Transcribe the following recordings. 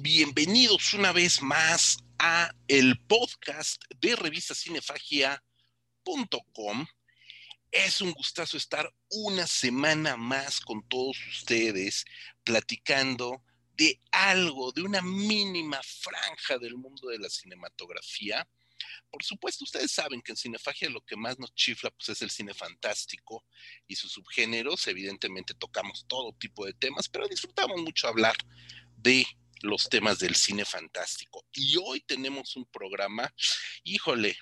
bienvenidos una vez más a el podcast de revistacinefagia.com. Es un gustazo estar una semana más con todos ustedes platicando de algo, de una mínima franja del mundo de la cinematografía. Por supuesto, ustedes saben que en Cinefagia lo que más nos chifla pues, es el cine fantástico y sus subgéneros. Evidentemente tocamos todo tipo de temas, pero disfrutamos mucho hablar de los temas del cine fantástico. Y hoy tenemos un programa, híjole,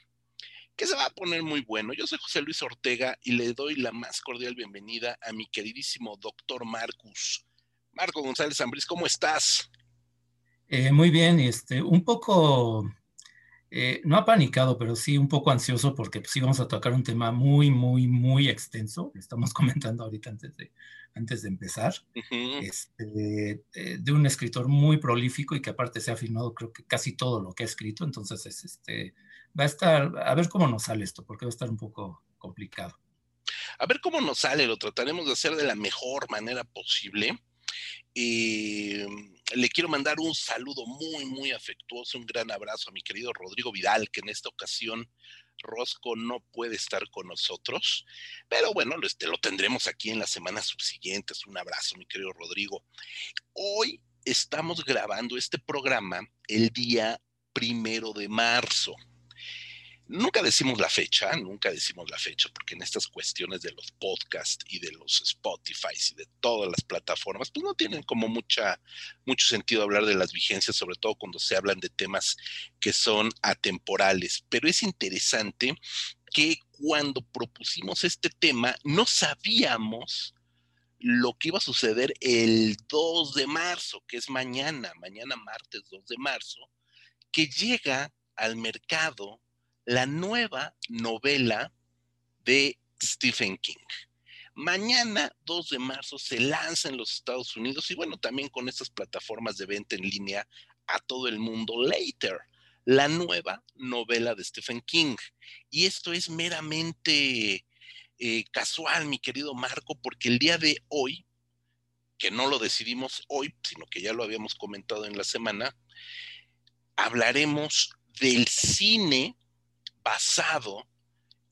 que se va a poner muy bueno. Yo soy José Luis Ortega y le doy la más cordial bienvenida a mi queridísimo doctor Marcus. Marco González Ambris, ¿cómo estás? Eh, muy bien, este, un poco eh, no apanicado, pero sí un poco ansioso porque pues, sí vamos a tocar un tema muy, muy, muy extenso. Estamos comentando ahorita antes de, antes de empezar, este, eh, de un escritor muy prolífico y que aparte se ha firmado creo que casi todo lo que ha escrito. Entonces, este, va a estar, a ver cómo nos sale esto, porque va a estar un poco complicado. A ver cómo nos sale, lo trataremos de hacer de la mejor manera posible. Eh, le quiero mandar un saludo muy, muy afectuoso, un gran abrazo a mi querido Rodrigo Vidal, que en esta ocasión Rosco no puede estar con nosotros, pero bueno, lo, este, lo tendremos aquí en las semanas subsiguientes. Un abrazo, mi querido Rodrigo. Hoy estamos grabando este programa el día primero de marzo. Nunca decimos la fecha, nunca decimos la fecha, porque en estas cuestiones de los podcasts y de los Spotify y de todas las plataformas, pues no tienen como mucha, mucho sentido hablar de las vigencias, sobre todo cuando se hablan de temas que son atemporales. Pero es interesante que cuando propusimos este tema, no sabíamos lo que iba a suceder el 2 de marzo, que es mañana, mañana martes 2 de marzo, que llega al mercado la nueva novela de Stephen King. Mañana, 2 de marzo, se lanza en los Estados Unidos y bueno, también con estas plataformas de venta en línea a todo el mundo, Later, la nueva novela de Stephen King. Y esto es meramente eh, casual, mi querido Marco, porque el día de hoy, que no lo decidimos hoy, sino que ya lo habíamos comentado en la semana, hablaremos del cine basado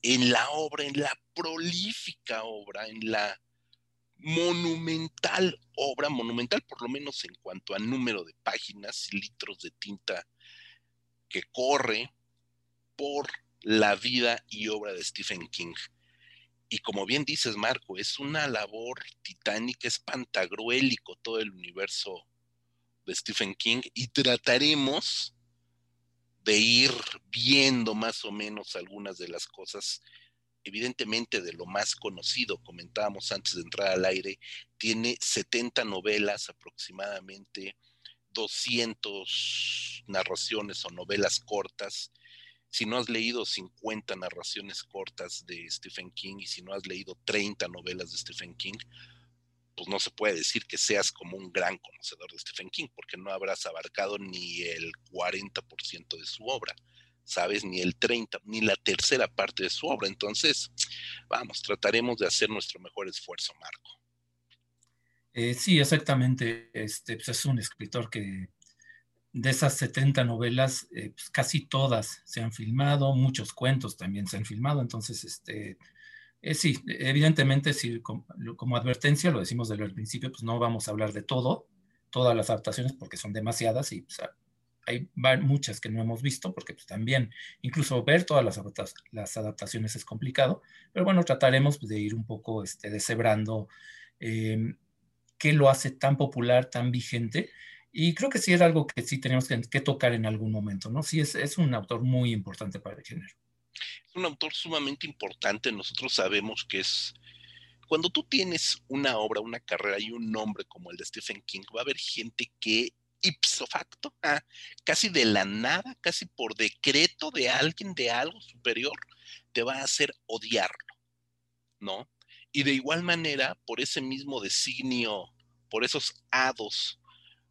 en la obra, en la prolífica obra, en la monumental obra, monumental por lo menos en cuanto a número de páginas y litros de tinta que corre por la vida y obra de Stephen King. Y como bien dices, Marco, es una labor titánica, es pantagruélico todo el universo de Stephen King y trataremos de ir viendo más o menos algunas de las cosas. Evidentemente de lo más conocido, comentábamos antes de entrar al aire, tiene 70 novelas aproximadamente, 200 narraciones o novelas cortas. Si no has leído 50 narraciones cortas de Stephen King y si no has leído 30 novelas de Stephen King, pues no se puede decir que seas como un gran conocedor de Stephen King, porque no habrás abarcado ni el 40% de su obra, ¿sabes? Ni el 30, ni la tercera parte de su obra. Entonces, vamos, trataremos de hacer nuestro mejor esfuerzo, Marco. Eh, sí, exactamente. Este pues, es un escritor que de esas 70 novelas, eh, pues, casi todas se han filmado, muchos cuentos también se han filmado, entonces, este, eh, sí, evidentemente, sí, como, advertencia, lo decimos desde el principio, pues no vamos a hablar de todo, todas las adaptaciones, porque son demasiadas y hay muchas que no hemos visto, porque pues, también incluso ver todas las, adaptaciones es complicado, pero bueno, trataremos de ir un poco este, deshebrando em, qué lo hace tan popular, tan vigente, y creo que sí es algo que sí tenemos que, tocar en algún momento, ¿no? Sí, es un autor muy importante para el género. Un autor sumamente importante. Nosotros sabemos que es. Cuando tú tienes una obra, una carrera y un nombre como el de Stephen King, va a haber gente que ipso facto, ah, casi de la nada, casi por decreto de alguien, de algo superior, te va a hacer odiarlo, ¿no? Y de igual manera, por ese mismo designio, por esos hados,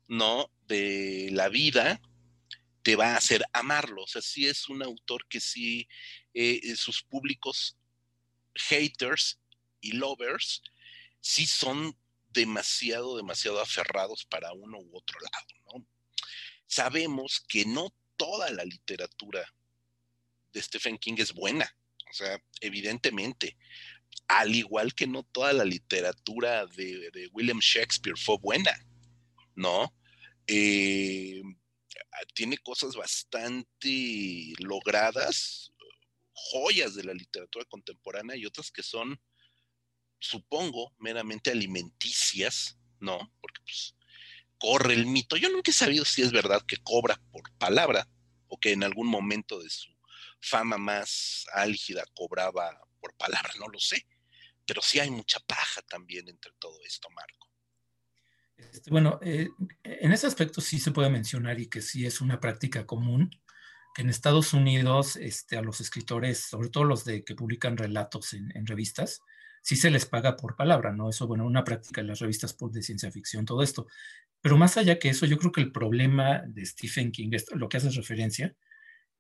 ¿no? De la vida, te va a hacer amarlo. O sea, sí es un autor que sí, eh, eh, sus públicos haters y lovers, sí son demasiado, demasiado aferrados para uno u otro lado, ¿no? sabemos que no toda la literatura de Stephen King es buena. O sea, evidentemente, al igual que no toda la literatura de, William Shakespeare fue buena, ¿no? Eh, tiene cosas bastante logradas, joyas de la literatura contemporánea y otras que son, supongo, meramente alimenticias, ¿no? Porque pues corre el mito. Yo nunca he sabido si es verdad que cobra por palabra o que en algún momento de su fama más álgida cobraba por palabra, no lo sé. Pero sí hay mucha paja también entre todo esto, Marco. Este, bueno, eh, en ese aspecto sí se puede mencionar y que sí es una práctica común, que en Estados Unidos este, a los escritores, sobre todo los de que publican relatos en, revistas, sí se les paga por palabra, ¿no? Eso, bueno, una práctica en las revistas de ciencia ficción, todo esto. Pero más allá que eso, yo creo que el problema de Stephen King, lo que hace referencia,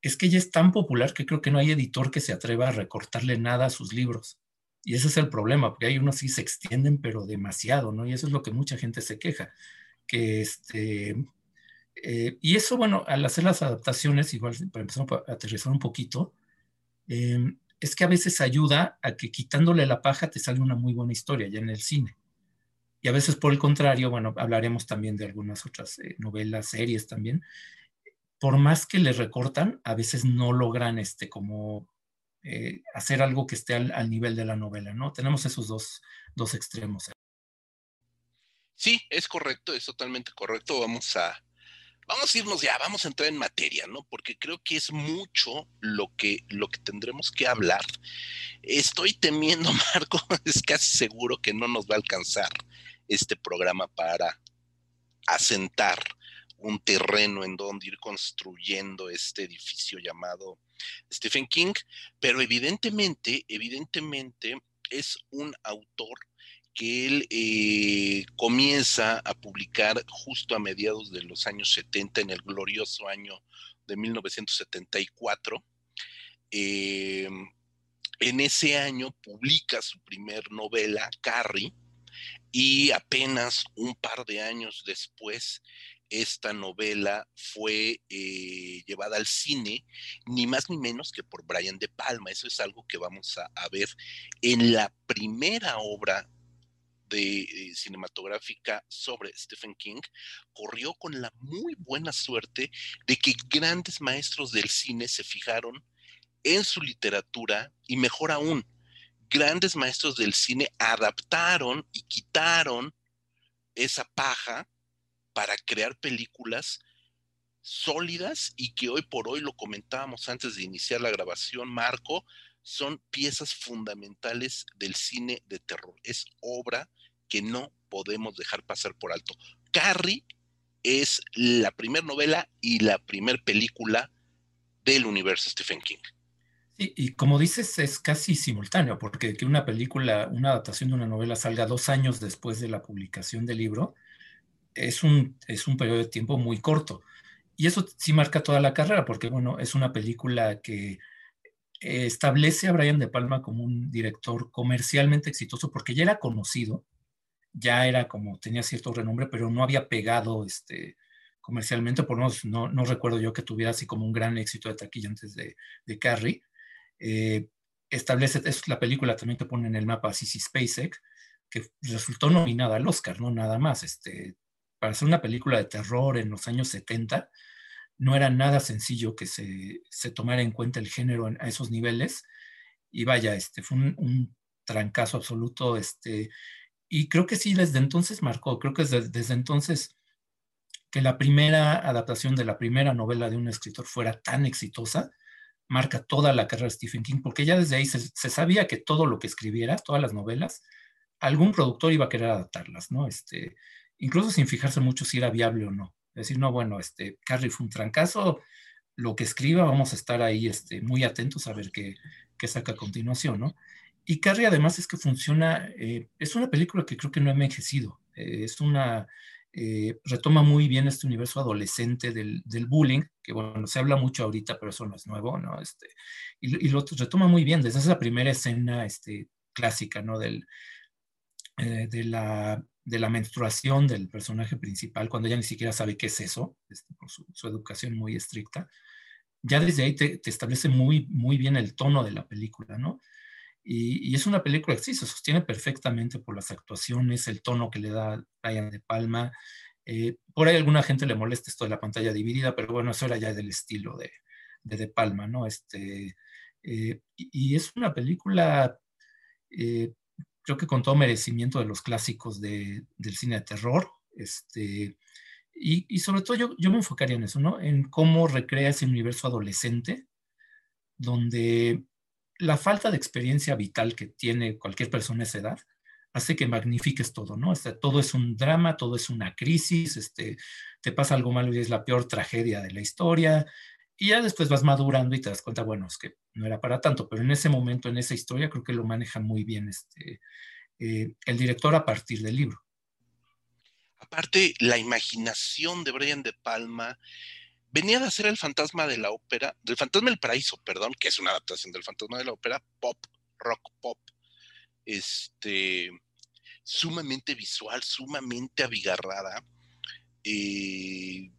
es que ella es tan popular que creo que no hay editor que se atreva a recortarle nada a sus libros. Y ese es el problema, porque hay unos sí se extienden, pero demasiado, ¿no? Y eso es lo que mucha gente se queja. Que este, eh, y eso, bueno, al hacer las adaptaciones, igual para empezar a aterrizar un poquito, em, es que a veces ayuda a que quitándole la paja te sale una muy buena historia ya en el cine. Y a veces por el contrario, bueno, hablaremos también de algunas otras eh, novelas, series también. Por más que le recortan, a veces no logran este como eh, hacer algo que esté al, nivel de la novela, ¿no? Tenemos esos dos, dos extremos. Sí, es correcto, es totalmente correcto. Vamos a, vamos a irnos ya, vamos a entrar en materia, ¿no? Porque creo que es mucho lo que, lo que tendremos que hablar. Estoy temiendo, Marco, es casi seguro que no nos va a alcanzar este programa para asentar un terreno en donde ir construyendo este edificio llamado Stephen King, pero evidentemente, evidentemente es un autor que él eh, comienza a publicar justo a mediados de los años 70, en el glorioso año de 1974. Eh, en ese año publica su primer novela, Carrie, y apenas un par de años después esta novela fue eh, llevada al cine, ni más ni menos que por Brian De Palma. Eso es algo que vamos a, ver en la primera obra eh, cinematográfica sobre Stephen King, corrió con la muy buena suerte de que grandes maestros del cine se fijaron en su literatura y mejor aún, grandes maestros del cine adaptaron y quitaron esa paja para crear películas sólidas y que hoy por hoy, lo comentábamos antes de iniciar la grabación, Marco, son piezas fundamentales del cine de terror. Es obra que no podemos dejar pasar por alto. Carrie es la primera novela y la primera película del universo Stephen King. Sí, y como dices, es casi simultáneo, porque que una película, una adaptación de una novela salga dos años después de la publicación del libro, es un, es un periodo de tiempo muy corto. Y eso sí marca toda la carrera, porque bueno, es una película que establece a Brian De Palma como un director comercialmente exitoso, porque ya era conocido, ya era como, tenía cierto renombre, pero no había pegado este, comercialmente, por menos no, no recuerdo yo que tuviera así como un gran éxito de taquilla antes de, de Carrie. Eh, establece, es la película también que pone en el mapa Sissy Spacek, que resultó nominada al Oscar, no nada más. Este, para hacer una película de terror en los años 70, no era nada sencillo que se, se tomara en cuenta el género a esos niveles. Y vaya, este, fue un, trancazo absoluto. Este, y creo que sí, desde entonces marcó, creo que desde, desde entonces que la primera adaptación de la primera novela de un escritor fuera tan exitosa, marca toda la carrera de Stephen King, porque ya desde ahí se, sabía que todo lo que escribiera, todas las novelas, algún productor iba a querer adaptarlas, ¿no? Este, incluso sin fijarse mucho si era viable o no. Es decir, no, bueno, este, Carrie fue un trancazo, lo que escriba vamos a estar ahí este, muy atentos a ver qué, qué saca a continuación, ¿no? Y Carrie además es que funciona, eh, es una película que creo que no ha envejecido, eh, es una, eh, retoma muy bien este universo adolescente del, del, bullying, que bueno, se habla mucho ahorita, pero eso no es nuevo, ¿no? Este, y, y lo retoma muy bien desde esa primera escena este, clásica, ¿no? Del, de la de la menstruación del personaje principal, cuando ella ni siquiera sabe qué es eso, este, por su, educación muy estricta, ya desde ahí te, establece muy, muy bien el tono de la película, ¿no? Y, es una película que sí se sostiene perfectamente por las actuaciones, el tono que le da Brian De Palma. Eh, por ahí alguna gente le molesta esto de la pantalla dividida, pero bueno, eso era ya del estilo de De, Palma, ¿no? Este, eh, y, es una película eh, creo que con todo merecimiento de los clásicos del cine de terror. Este, y, sobre todo yo, yo, me enfocaría en eso, ¿no? En cómo recrea ese universo adolescente, donde la falta de experiencia vital que tiene cualquier persona a esa edad hace que magnifiques todo, ¿no? Este, todo es un drama, todo es una crisis, este, te pasa algo malo y es la peor tragedia de la historia, y ya después vas madurando y te das cuenta, bueno, es que no era para tanto, pero en ese momento, en esa historia, creo que lo maneja muy bien este, eh, el director a partir del libro. Aparte, la imaginación de Brian De Palma venía de hacer el fantasma de la ópera, del fantasma del paraíso, perdón, que es una adaptación del fantasma de la ópera, pop, rock pop, este, sumamente visual, sumamente abigarrada. Eh,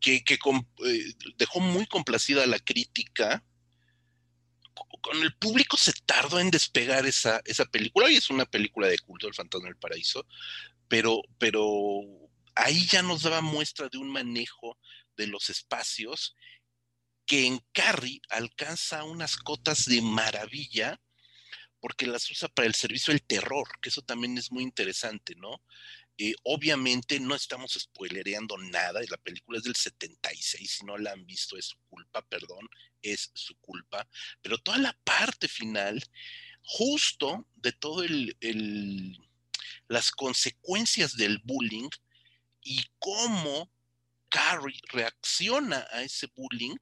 que, eh, dejó muy complacida la crítica. Con el público se tardó en despegar esa, esa película. Hoy es una película de culto, El Fantasma del Paraíso, pero, pero ahí ya nos daba muestra de un manejo de los espacios que en Carrie alcanza unas cotas de maravilla porque las usa para el servicio del terror, que eso también es muy interesante, ¿no? Eh, obviamente no estamos spoilereando nada, la película es del 76, si no la han visto es su culpa, perdón, es su culpa, pero toda la parte final, justo de todo el, las consecuencias del bullying y cómo Carrie reacciona a ese bullying,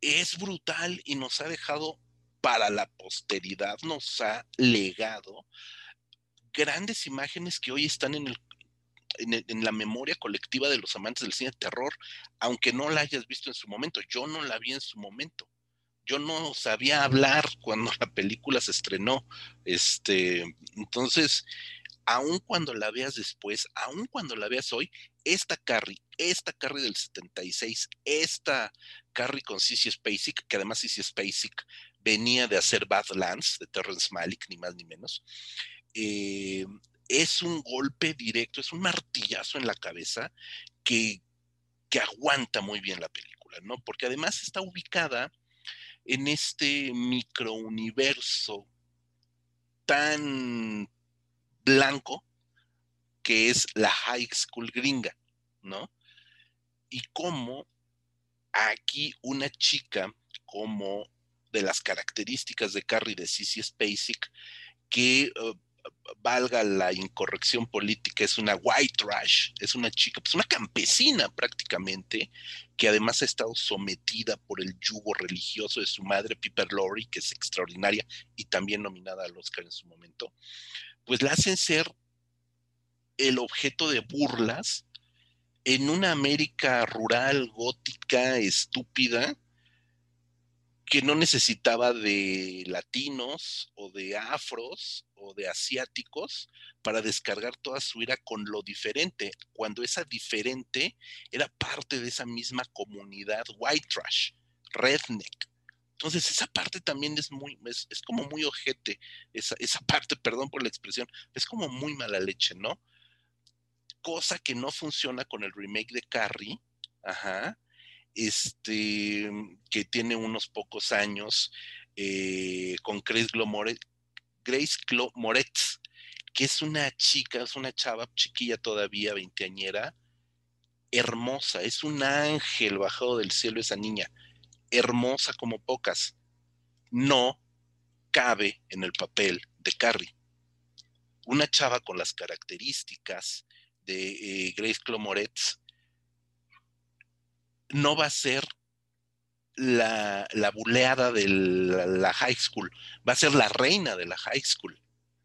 es brutal y nos ha dejado para la posteridad, nos ha legado grandes imágenes que hoy están en, la memoria colectiva de los amantes del cine de terror, aunque no la hayas visto en su momento. Yo no la vi en su momento. Yo no sabía hablar cuando la película se estrenó. Este, entonces, aun cuando la veas después, aun cuando la veas hoy, esta Carrie, esta Carrie del 76, esta Carrie con Sissy Spacek, que además Sissy Spacek venía de hacer Badlands de Terrence Malick, ni más ni menos. Eh, es un golpe directo, es un martillazo en la cabeza que, que aguanta muy bien la película, ¿no? Porque además está ubicada en este microuniverso tan blanco que es la high school gringa, ¿no? Y cómo aquí una chica como de las características de Carrie de Sissy Spacek, que uh, valga la incorrección política, es una white trash, es una chica, pues una campesina prácticamente, que además ha estado sometida por el yugo religioso de su madre, Piper Laurie, que es extraordinaria y también nominada al Oscar en su momento, pues la hacen ser el objeto de burlas en una América rural, gótica, estúpida, que no necesitaba de latinos o de afros o de asiáticos para descargar toda su ira con lo diferente, cuando esa diferente era parte de esa misma comunidad white trash, redneck. Entonces esa parte también es muy, es, como muy ojete, esa, esa parte, perdón por la expresión, es como muy mala leche, ¿no? Cosa que no funciona con el remake de Carrie, ajá, este, que tiene unos pocos años, eh, con Grace, Grace Moretz, que es una chica, es una chava chiquilla todavía, veinteañera, hermosa, es un ángel bajado del cielo esa niña, hermosa como pocas. No cabe en el papel de Carrie. Una chava con las características de eh, Grace Clomoretz no va a ser la, buleada de la, high school, va a ser la reina de la high school.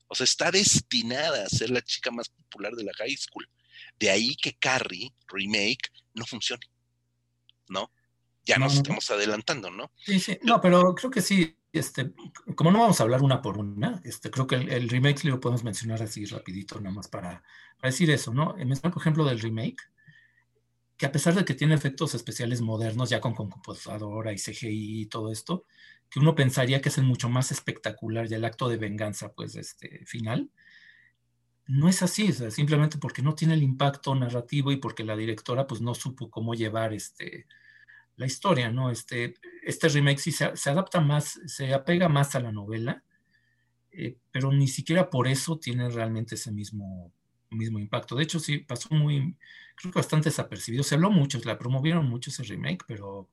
O sea, está destinada a ser la chica más popular de la high school. De ahí que Carrie, remake, no funcione. ¿No? Ya nos estamos adelantando, ¿no? Sí, sí. No, pero creo que sí. este, como no vamos a hablar una por una, este, creo que el, remake lo podemos mencionar así rapidito, nada más para, decir eso, ¿no? Mencionar, por ejemplo, del remake, que a pesar de que tiene efectos especiales modernos, ya con, computadora y CGI y todo esto, que uno pensaría que es el mucho más espectacular y el acto de venganza, pues, este, final, no es así, simplemente porque no tiene el impacto narrativo y porque la directora, pues, no supo cómo llevar, este, la historia, ¿no? Este, este remake sí se, adapta más, se apega más a la novela, eh, pero ni siquiera por eso tiene realmente ese mismo, mismo impacto. De hecho, sí, pasó muy, creo que bastante desapercibido. Se habló mucho, la promovieron mucho ese remake, pero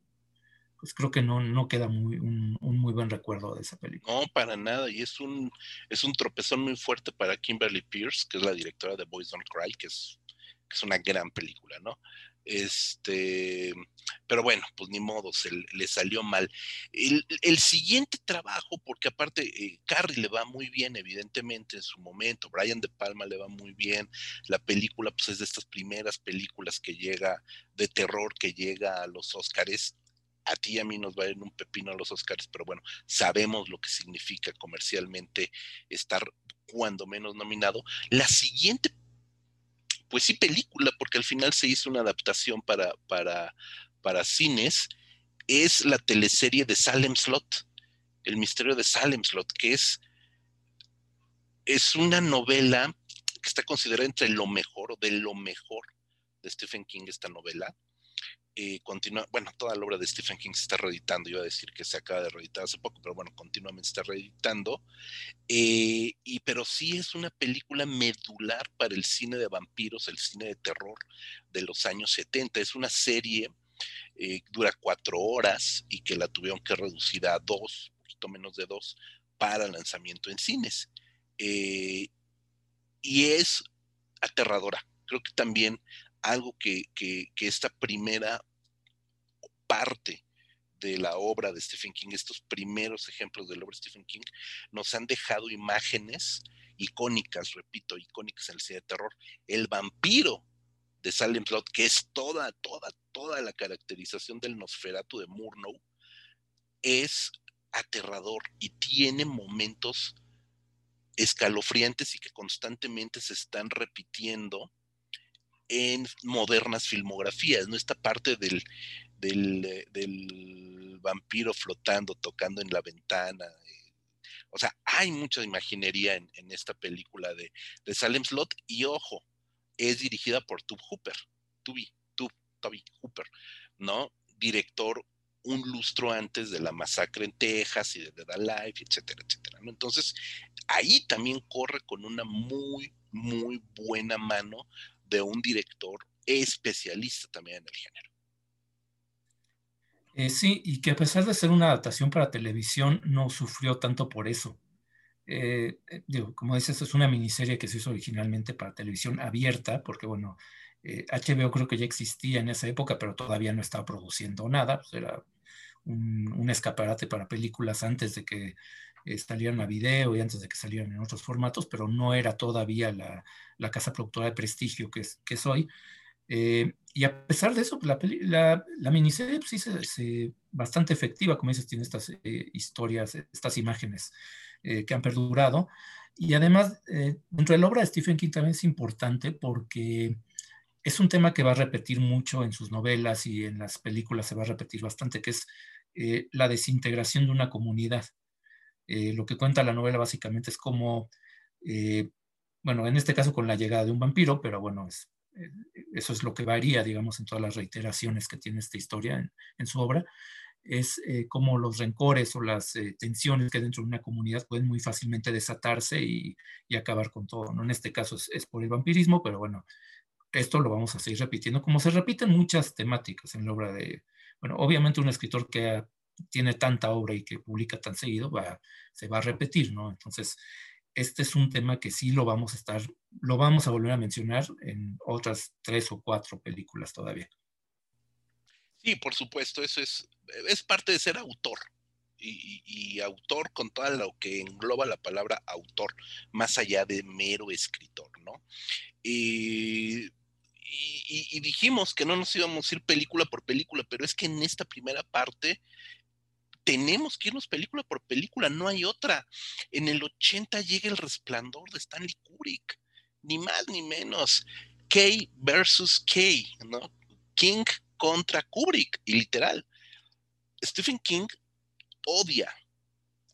pues creo que no, no queda muy, un, muy buen recuerdo de esa película. No, para nada, y es un, es un tropezón muy fuerte para Kimberly Pierce, que es la directora de Boys Don't Cry, que es, que es una gran película, ¿no? Este, pero bueno, pues ni modo, se le salió mal. El, siguiente trabajo, porque aparte eh, Carrie le va muy bien, evidentemente, en su momento, Brian De Palma le va muy bien, la película pues es de estas primeras películas que llega de terror, que llega a los Óscares, a ti y a mí nos va a un pepino a los Oscars, pero bueno, sabemos lo que significa comercialmente estar cuando menos nominado. La siguiente pues sí, película, porque al final se hizo una adaptación para, para, para cines, es la teleserie de Salem Slot, El misterio de Salem Slot, que es, es una novela que está considerada entre lo mejor, de lo mejor de Stephen King, esta novela. Eh, bueno, toda la obra de Stephen King se está reeditando, iba a decir que se acaba de reeditar hace poco, pero bueno, continuamente está reeditando. Eh, y, pero sí es una película medular para el cine de vampiros, el cine de terror de los años 70. Es una serie, eh, dura cuatro horas y que la tuvieron que reducir a dos, un poquito menos de dos, para lanzamiento en cines. y es aterradora. Creo que también algo que, que, esta primera parte de la obra de Stephen King, estos primeros ejemplos de la obra de Stephen King, nos han dejado imágenes icónicas, repito, icónicas en el cine de terror. El vampiro de Salem Slot, que es toda, toda, toda la caracterización del Nosferatu de Murnau, es aterrador y tiene momentos escalofriantes y que constantemente se están repitiendo en modernas filmografías, ¿no? Esta parte del, del, del vampiro flotando, tocando en la ventana. Eh, o sea, hay mucha imaginería en, esta película de, de, Salem Slot y ojo, es dirigida por Tub Hooper, Tubi, Tub, Toby Hooper, ¿no? Director un lustro antes de la masacre en Texas y de Dead Alive, etcétera, etcétera. Entonces, ahí también corre con una muy, muy buena mano de un director especialista también en el género. Eh, sí, y que a pesar de ser una adaptación para televisión, no sufrió tanto por eso. Eh, eh, digo, como dices, es una miniserie que se hizo originalmente para televisión abierta, porque bueno, HBO creo que ya existía en esa época, pero todavía no estaba produciendo nada, pues era un, un, escaparate para películas antes de que salieran a video y antes de que salieran en otros formatos, pero no era todavía la, la casa productora de prestigio que, es, que soy. Eh, y a pesar de eso, pues, la, la, miniserie pues, es bastante efectiva, como dices, tiene estas eh, historias, estas imágenes eh, que han perdurado. Y además, dentro de la obra de Stephen King también es importante porque es un tema que va a repetir mucho en sus novelas y en las películas se va a repetir bastante, que es la desintegración de una comunidad. Eh, lo que cuenta la novela básicamente es como, eh, bueno, en este caso con la llegada de un vampiro, pero bueno, eh, eso es lo que varía, digamos, en todas las reiteraciones que tiene esta historia en, su obra, es como los rencores o las tensiones que dentro de una comunidad pueden muy fácilmente desatarse y, acabar con todo. ¿no? En este caso es, por el vampirismo, pero bueno, esto lo vamos a seguir repitiendo, como se repiten muchas temáticas en la obra de, bueno, obviamente un escritor que tiene tanta obra y que publica tan seguido, se va a repetir, ¿no? Entonces, este es un tema que sí lo vamos a estar, lo vamos a volver a mencionar en otras tres o cuatro películas todavía. Sí, por supuesto, eso es, es parte de ser autor. Y, autor con todo lo que engloba la palabra autor, más allá de mero escritor, ¿no? Y y, dijimos que no nos íbamos a ir película por película, pero es que en esta primera parte tenemos que irnos película por película, no hay otra. En el 80 llega El Resplandor de Stanley Kubrick, ni más ni menos. K versus K, ¿no? King contra Kubrick, y literal. Stephen King odia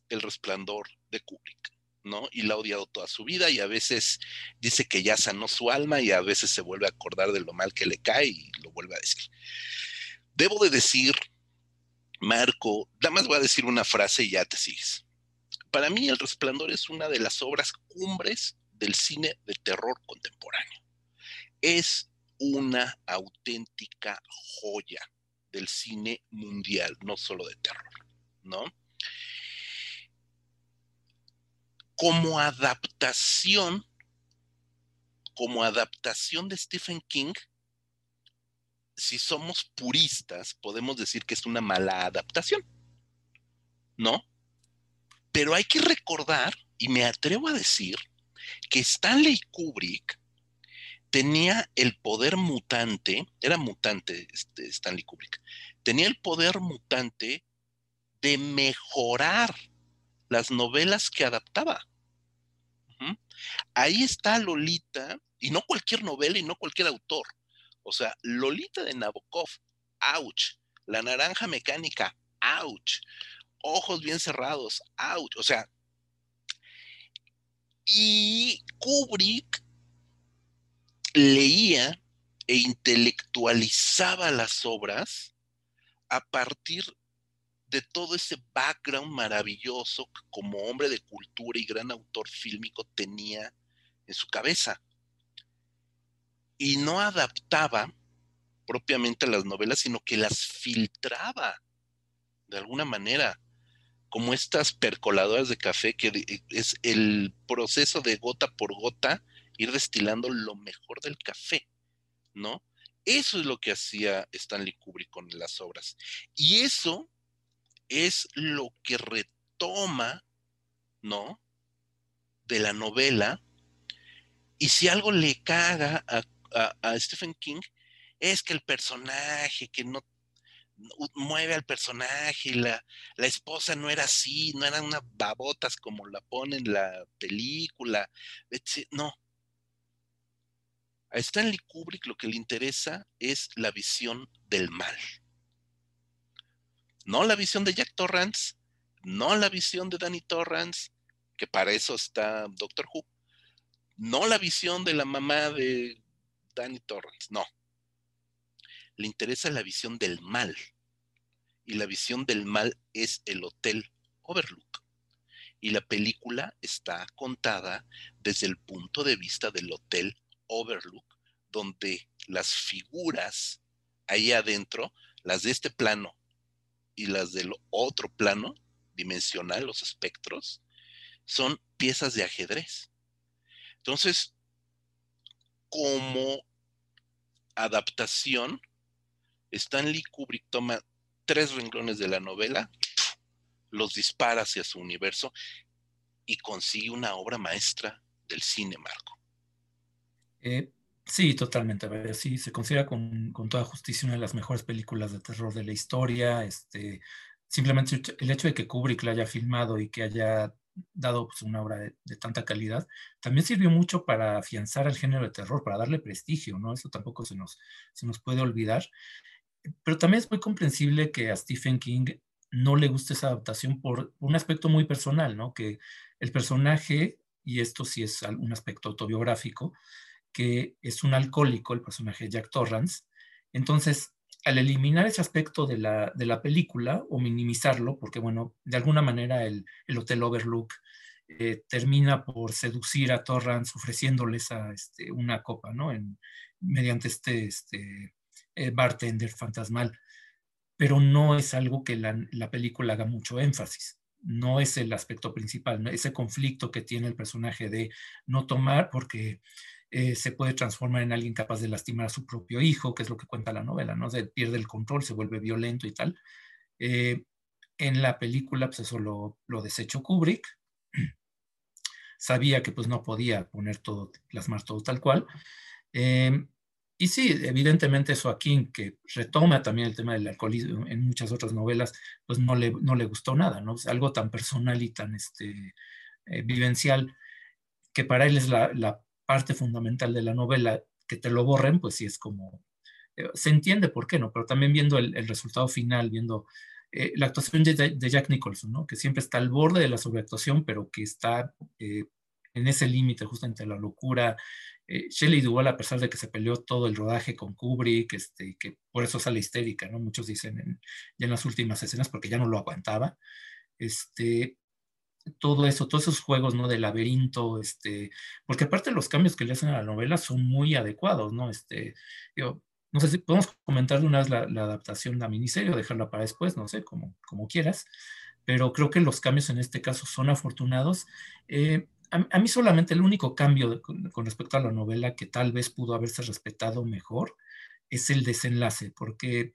El Resplandor de Kubrick. ¿no? Y la ha odiado toda su vida y a veces dice que ya sanó su alma y a veces se vuelve a acordar de lo mal que le cae y lo vuelve a decir. Debo de decir, Marco, nada más voy a decir una frase y ya te sigues. Para mí El Resplandor es una de las obras cumbres del cine de terror contemporáneo. Es una auténtica joya del cine mundial, no solo de terror, ¿no? como adaptación, como adaptación de Stephen King, si somos puristas, podemos decir que es una mala adaptación, ¿no? Pero hay que recordar, y me atrevo a decir, que Stanley Kubrick tenía el poder mutante, era mutante este, Stanley Kubrick, tenía el poder mutante de mejorar las novelas que adaptaba. Ahí está Lolita, y no cualquier novela y no cualquier autor. O sea, Lolita de Nabokov, ouch. La naranja mecánica, ouch. Ojos bien cerrados, ouch. O sea, y Kubrick leía e intelectualizaba las obras a partir de todo ese background maravilloso que como hombre de cultura y gran autor fílmico tenía en su cabeza. Y no adaptaba propiamente las novelas, sino que las filtraba de alguna manera, como estas percoladoras de café, que es el proceso de gota por gota ir destilando lo mejor del café, ¿no? Eso es lo que hacía Stanley Kubrick con las obras. Y eso es lo que retoma, ¿no? De la novela. Y si algo le caga a, Stephen King, es que el personaje, que no mueve al personaje, la, la esposa no era así, no eran unas babotas como la pone en la película, no. A Stanley Kubrick lo que le interesa es la visión del mal no la visión de Jack Torrance, no la visión de Danny Torrance, que para eso está Doctor Who, no la visión de la mamá de Danny Torrance, no. Le interesa la visión del mal. Y la visión del mal es el Hotel Overlook. Y la película está contada desde el punto de vista del Hotel Overlook, donde las figuras ahí adentro, las de este plano y las del otro plano dimensional, los espectros, son piezas de ajedrez. Entonces, como adaptación, Stanley Kubrick toma tres renglones de la novela, los dispara hacia su universo y consigue una obra maestra del cine, Marco. Eh, Sí, totalmente. sí, se considera con, toda justicia una de las mejores películas de terror de la historia. Este, simplemente el hecho de que Kubrick la haya filmado y que haya dado pues, una obra de, tanta calidad, también sirvió mucho para afianzar al género de terror, para darle prestigio, ¿no? Eso tampoco se nos, se nos puede olvidar. Pero también es muy comprensible que a Stephen King no le guste esa adaptación por un aspecto muy personal, ¿no? Que el personaje, y esto sí es un aspecto autobiográfico, que es un alcohólico, el personaje Jack Torrance. Entonces, al eliminar ese aspecto de la, de la película o minimizarlo, porque bueno, de alguna manera el, el Hotel Overlook eh, termina por seducir a Torrance ofreciéndoles a, este, una copa, ¿no? En, mediante este, este eh, bartender fantasmal. Pero no es algo que la, la, película haga mucho énfasis. No es el aspecto principal, ese conflicto que tiene el personaje de no tomar, porque eh, se puede transformar en alguien capaz de lastimar a su propio hijo, que es lo que cuenta la novela, ¿no? Se pierde el control, se vuelve violento y tal. Eh, en la película, pues eso lo, lo desechó Kubrick. Sabía que pues no podía poner todo, plasmar todo tal cual. Eh, y sí, evidentemente eso a King, que retoma también el tema del alcoholismo en muchas otras novelas, pues no le, no le gustó nada, ¿no? Es algo tan personal y tan este, vivencial que para él es la, parte fundamental de la novela, que te lo borren, pues sí es como, eh, se entiende por qué, ¿no? Pero también viendo el, resultado final, viendo eh, la actuación de, Jack Nicholson, ¿no? Que siempre está al borde de la sobreactuación, pero que está en ese límite justo entre la locura, eh, Shelley Duvall, a pesar de que se peleó todo el rodaje con Kubrick, este, que por eso sale histérica, ¿no? Muchos dicen en, ya en las últimas escenas porque ya no lo aguantaba. Este, todo eso, todos esos juegos, ¿no? De laberinto, este, porque aparte los cambios que le hacen a la novela son muy adecuados, ¿no? Este, yo, no sé si podemos comentar de una vez la, la adaptación de la miniserie o dejarla para después, no sé, como, como quieras, pero creo que los cambios en este caso son afortunados. Eh, a, mí solamente el único cambio con, respecto a la novela que tal vez pudo haberse respetado mejor es el desenlace, porque,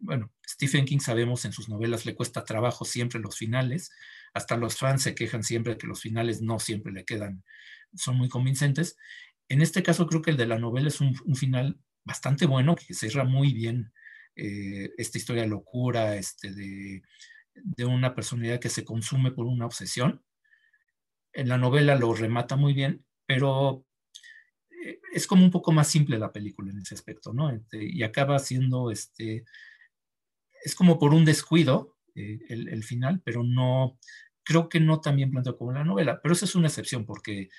bueno, Stephen King sabemos en sus novelas le cuesta trabajo siempre los finales, hasta los fans se quejan siempre que los finales no siempre le quedan, son muy convincentes. En este caso creo que el de la novela es un, final bastante bueno, que cierra muy bien eh, esta historia locura, este, de, de una personalidad que se consume por una obsesión en la novela lo remata muy bien, pero eh, es como un poco más simple la película en ese aspecto, ¿no? Este, y acaba siendo, este, es como por un descuido eh, el, final, pero no, creo que no tan bien planteado como la novela, pero eso es una excepción porque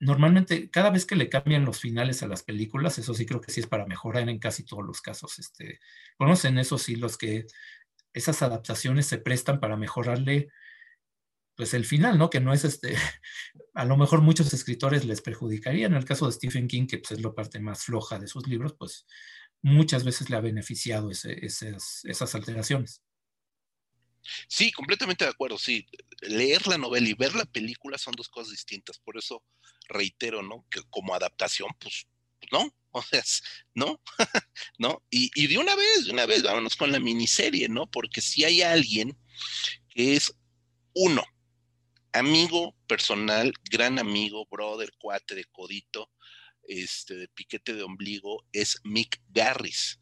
normalmente cada vez que le cambian los finales a las películas, eso sí creo que sí es para mejorar en casi todos los casos. Este, conocen eso sí los que esas adaptaciones se prestan para mejorarle pues el final, ¿no? Que no es este, a lo mejor muchos escritores les perjudicaría. En el caso de Stephen King, que pues, es la parte más floja de sus libros, pues muchas veces le ha beneficiado esas, esas alteraciones. Sí, completamente de acuerdo, sí. Leer la novela y ver la película son dos cosas distintas. Por eso reitero, ¿no? Que como adaptación, pues, no, o sea, no, no. Y, y, de una vez, de una vez, vámonos con la miniserie, ¿no? Porque si hay alguien que es uno, amigo personal, gran amigo, brother, cuate de codito, este, de piquete de ombligo, es Mick Garris,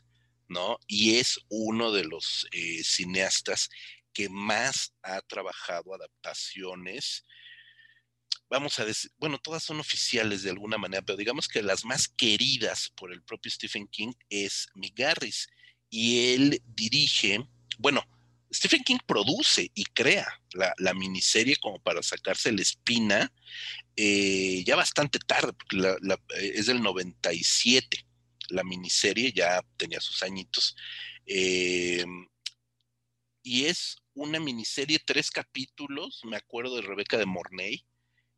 ¿no? Y es uno de los eh, cineastas que más ha trabajado adaptaciones. Vamos a decir, bueno, todas son oficiales de alguna manera, pero digamos que las más queridas por el propio Stephen King es Mick Garris. Y él dirige, bueno, Stephen King produce y crea la, miniserie como para sacarse la espina eh, ya bastante tarde, porque eh, es del 97, la miniserie ya tenía sus añitos. Eh, y es una miniserie, tres capítulos, me acuerdo de Rebeca de Mornay,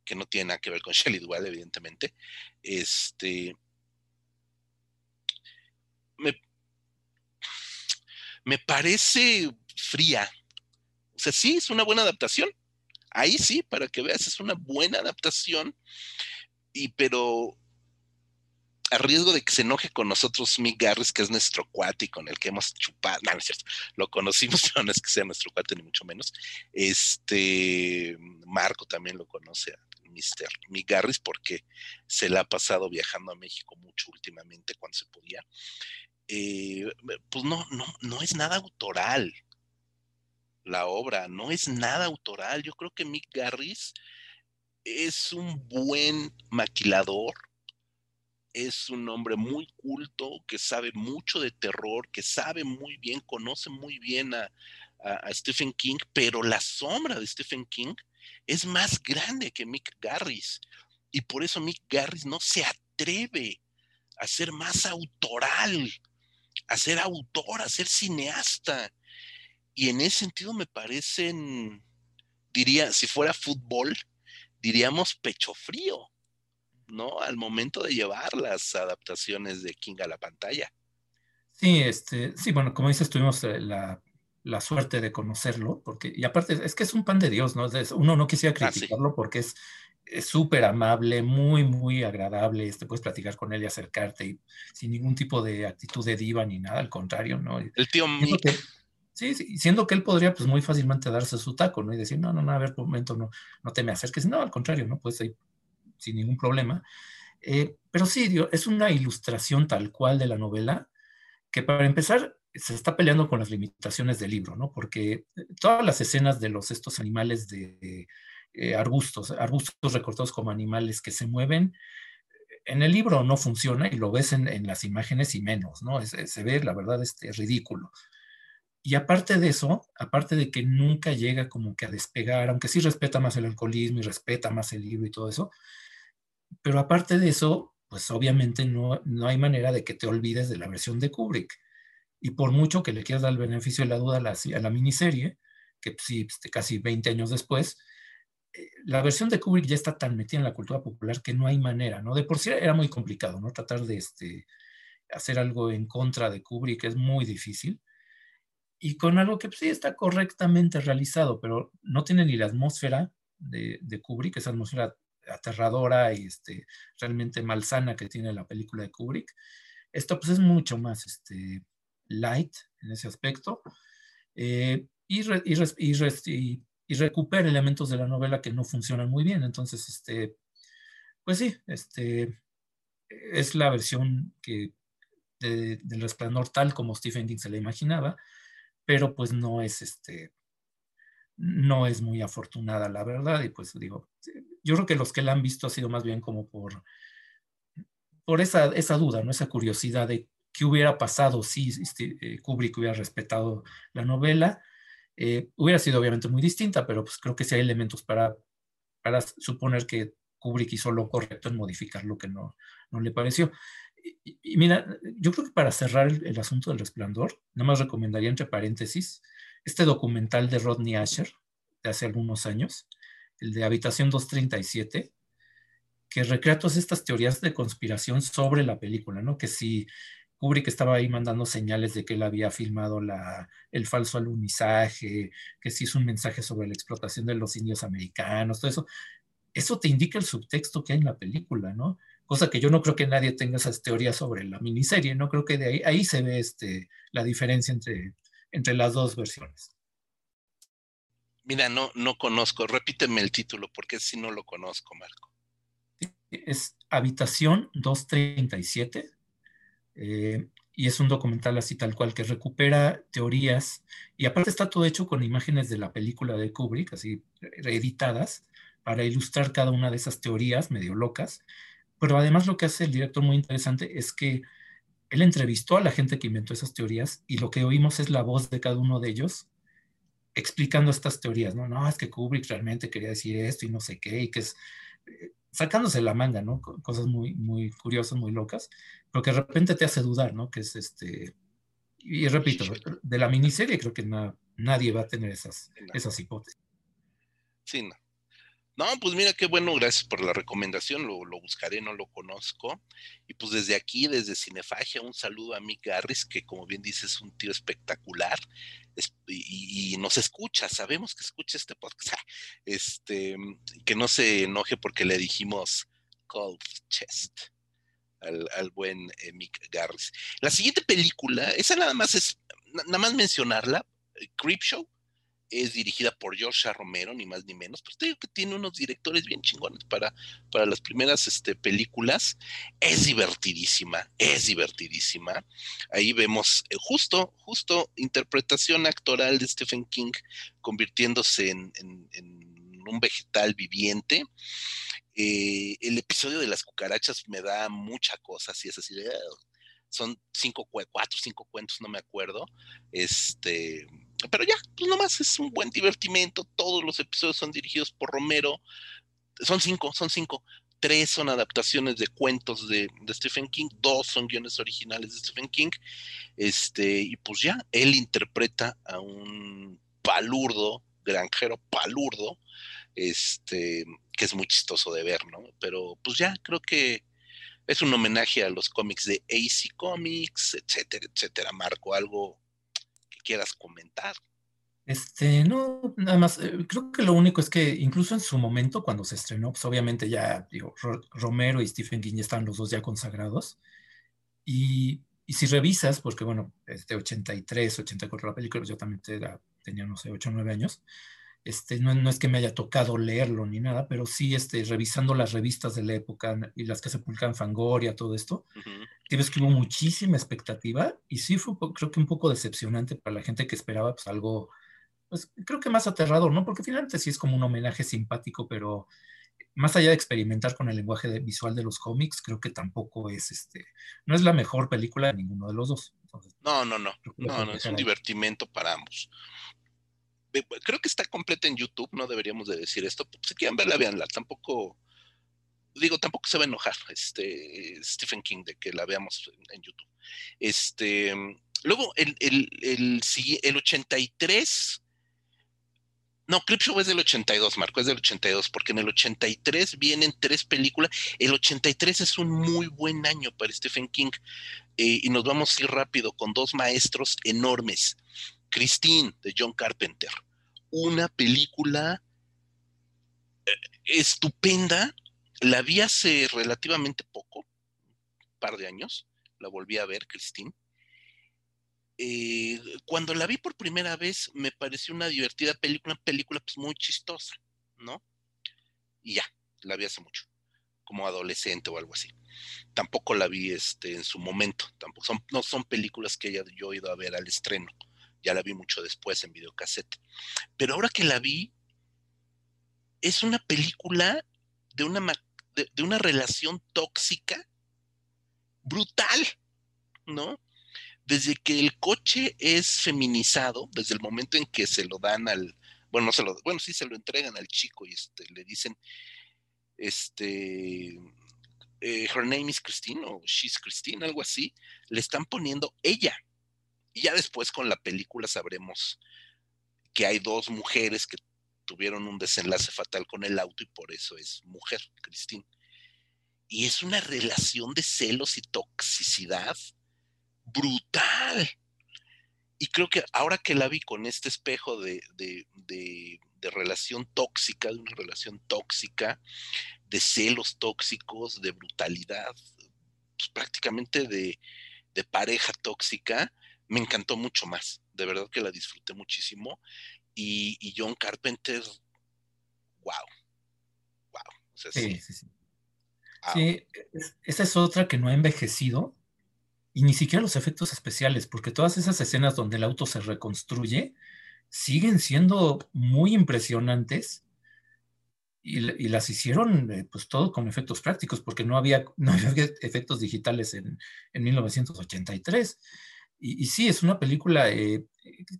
que no tiene nada que ver con Shelley Duvall, evidentemente. Este. Me, me parece fría. O sea, sí, es una buena adaptación. Ahí sí, para que veas, es una buena adaptación. Y pero a riesgo de que se enoje con nosotros Mick Garris, que es nuestro cuate y con el que hemos chupado, no, no es cierto, lo conocimos, pero no es que sea nuestro cuate ni mucho menos. Este, Marco también lo conoce Mr. Mick Garris porque se la ha pasado viajando a México mucho últimamente cuando se podía. Eh, pues no, no, no es nada autoral la obra, no es nada autoral. Yo creo que Mick Garris es un buen maquilador, es un hombre muy culto, que sabe mucho de terror, que sabe muy bien, conoce muy bien a, Stephen King, pero la sombra de Stephen King es más grande que Mick Garris. Y por eso Mick Garris no se atreve a ser más autoral, a ser autor, a ser cineasta. Y en ese sentido me parecen, diría, si fuera fútbol, diríamos pecho frío, ¿no? Al momento de llevar las adaptaciones de King a la pantalla. Sí, este, sí, bueno, como dices, tuvimos eh, la, la suerte de conocerlo, porque, y aparte, es que es un pan de Dios, ¿no? Uno no quisiera ah, criticarlo porque es súper amable, muy, muy agradable, este, puedes platicar con él y acercarte y sin ningún tipo de actitud de diva ni nada, al contrario, ¿no? El tío Mick. Sí, sí, siendo que él podría pues muy fácilmente darse su taco, ¿no? Y decir, no, no, no, a ver, un momento, no, no te me acerques. No, al contrario, ¿no? Pues ahí sin ningún problema. Eh, pero sí, es una ilustración tal cual de la novela, que para empezar se está peleando con las limitaciones del libro, ¿no? Porque todas las escenas de los, estos animales de eh, arbustos, arbustos recortados como animales que se mueven, en el libro no funciona y lo ves en, las imágenes y menos, ¿no? se ve, la verdad, este, ridículo. Y aparte de eso, aparte de que nunca llega como que a despegar, aunque sí respeta más el alcoholismo y respeta más el libro y todo eso, pero aparte de eso, pues obviamente no, no hay manera de que te olvides de la versión de Kubrick. Y por mucho que le quieras dar el beneficio de la duda a la, a la miniserie, que pues sí, este, casi 20 años después, eh, la versión de Kubrick ya está tan metida en la cultura popular que no hay manera, ¿no? De por sí era muy complicado, ¿no? Tratar de este, hacer algo en contra de Kubrick es muy difícil. Y con algo que pues, sí está correctamente realizado, pero no tiene ni la atmósfera de, de Kubrick, esa atmósfera aterradora y este, realmente malsana que tiene la película de Kubrick. Esto pues es mucho más este, light en ese aspecto. Eh, y, y, recupera elementos de la novela que no funcionan muy bien. Entonces, este, pues sí, este, es la versión que del resplandor tal como Stephen King se la imaginaba, pero pues no es este, no es muy afortunada la verdad y pues digo, yo creo que los que la han visto ha sido más bien como por, por esa, esa duda, ¿no? esa curiosidad de qué hubiera pasado si este, eh, Kubrick hubiera respetado la novela eh, hubiera sido obviamente muy distinta, pero pues creo que sí hay elementos para, para suponer que Kubrick hizo lo correcto en modificar lo que no, no le pareció. Y, mira, yo creo que para cerrar el, asunto del resplandor, nada más recomendaría entre paréntesis este documental de Rodney Asher de hace algunos años, el de Habitación 237, que recrea todas estas teorías de conspiración sobre la película, ¿no? Que si Kubrick estaba ahí mandando señales de que él había filmado la, el falso alunizaje, que se hizo un mensaje sobre la explotación de los indios americanos, todo eso. Eso te indica el subtexto que hay en la película, ¿no? Cosa que yo no creo que nadie tenga esas teorías sobre la miniserie, ¿no? Creo que de ahí, ahí se ve este, la diferencia entre, entre las dos versiones. Mira, no, no conozco, repíteme el título porque si no lo conozco, Marco. Es Habitación 237 eh, y es un documental así tal cual que recupera teorías y aparte está todo hecho con imágenes de la película de Kubrick, así reeditadas, para ilustrar cada una de esas teorías medio locas. Pero además lo que hace el director muy interesante es que él entrevistó a la gente que inventó esas teorías y lo que oímos es la voz de cada uno de ellos explicando estas teorías, ¿no? No, es que Kubrick realmente quería decir esto y no sé qué, y que es eh, sacándose la manga, ¿no? Cosas muy, muy curiosas, muy locas, pero que de repente te hace dudar, ¿no? Que es este, y repito, de la miniserie creo que nadie va a tener esas, esas hipótesis. Sí, no. No, pues mira qué bueno, gracias por la recomendación, lo, buscaré, no lo conozco. Y pues desde aquí, desde Cinefagia, un saludo a Mick Garris, que como bien dices es un tío espectacular y, nos escucha, sabemos que escucha este podcast, este, que no se enoje porque le dijimos Cold Chest. Al, buen eh, Mick Garris. La siguiente película, esa nada más es, nada más mencionarla, eh, Creepshow, es dirigida por George Romero, ni más ni menos, pero te digo que tiene unos directores bien chingones para, para las primeras este, películas. Es divertidísima, es divertidísima. Ahí vemos eh, justo, justo interpretación actoral de Stephen King convirtiéndose en, un vegetal viviente. Eh, el episodio de las cucarachas me da mucha cosa, así es así de, son cinco, cuatro, cinco cuentos, no me acuerdo. Este, pero ya, pues nomás es un buen divertimento. Todos los episodios son dirigidos por Romero. Son cinco, son cinco. Tres son adaptaciones de cuentos de, Stephen King, dos son guiones originales de Stephen King. Este, y pues ya, él interpreta a un palurdo, granjero palurdo, este, que es muy chistoso de ver, ¿no? Pero pues ya, creo que es un homenaje a los cómics de AC Comics, etcétera, etcétera. Marco, algo quieras comentar. Este, no, nada más, eh, creo que lo único es que incluso en su momento, cuando se estrenó, pues obviamente ya, digo, Romero y Stephen King ya están los dos ya consagrados. Y, si revisas, porque bueno, es de 83, 84 la película, yo también tenía, no sé, 8 o 9 años, Este, no, es que me haya tocado leerlo ni nada, pero sí este, revisando las revistas de la época y las que se Fangoria, todo esto, tienes que hubo muchísima expectativa y sí fue creo que un poco decepcionante para la gente que esperaba pues, algo, pues creo que más aterrador, ¿no? Porque finalmente sí es como un homenaje simpático, pero más allá de experimentar con el lenguaje visual de los cómics, creo que tampoco es este, no es la mejor película de ninguno de los dos. no, no, no, no, no, es un divertimento para ambos creo que está completa en YouTube, no deberíamos de decir esto. Si quieren verla, veanla. Tampoco, digo, tampoco se va a enojar este Stephen King de que la veamos en, YouTube. Este, luego, el, el, el, el 83, no, Show es del 82, Marco, es del 82, porque en el 83 vienen tres películas. El 83 es un muy buen año para Stephen King. Eh, y nos vamos a ir rápido con dos maestros enormes. Christine de John Carpenter. Una película eh, estupenda. La vi hace relativamente poco, un par de años. La volví a ver, Christine. Eh, cuando la vi por primera vez me pareció una divertida película, una película pues muy chistosa, ¿no? Y ya, la vi hace mucho, como adolescente o algo así. Tampoco la vi este, en su momento, tampoco son, no son películas que haya yo ido a ver al estreno ya la vi mucho después en videocassette. Pero ahora que la vi, es una película de una, de, una relación tóxica brutal, ¿no? Desde que el coche es feminizado, desde el momento en que se lo dan al, bueno, no se lo, bueno, sí se lo entregan al chico y este, le dicen, este, eh, her name is Christine o she's Christine, algo así, le están poniendo ella, y ya después con la película sabremos que hay dos mujeres que tuvieron un desenlace fatal con el auto y por eso es mujer, Cristín. Y es una relación de celos y toxicidad brutal. Y creo que ahora que la vi con este espejo de, relación tóxica, de una relación tóxica, de celos tóxicos, de brutalidad, pues prácticamente de, de pareja tóxica, me encantó mucho más. De verdad que la disfruté muchísimo. Y, John Carpenter, wow. Wow. sí, sí, sí. Sí, esa es otra que no ha envejecido. Y ni siquiera los efectos especiales, porque todas esas escenas donde el auto se reconstruye siguen siendo muy impresionantes y, las hicieron eh, pues todo con efectos prácticos, porque no había, no había efectos digitales en, en 1983. Y, sí, es una película eh,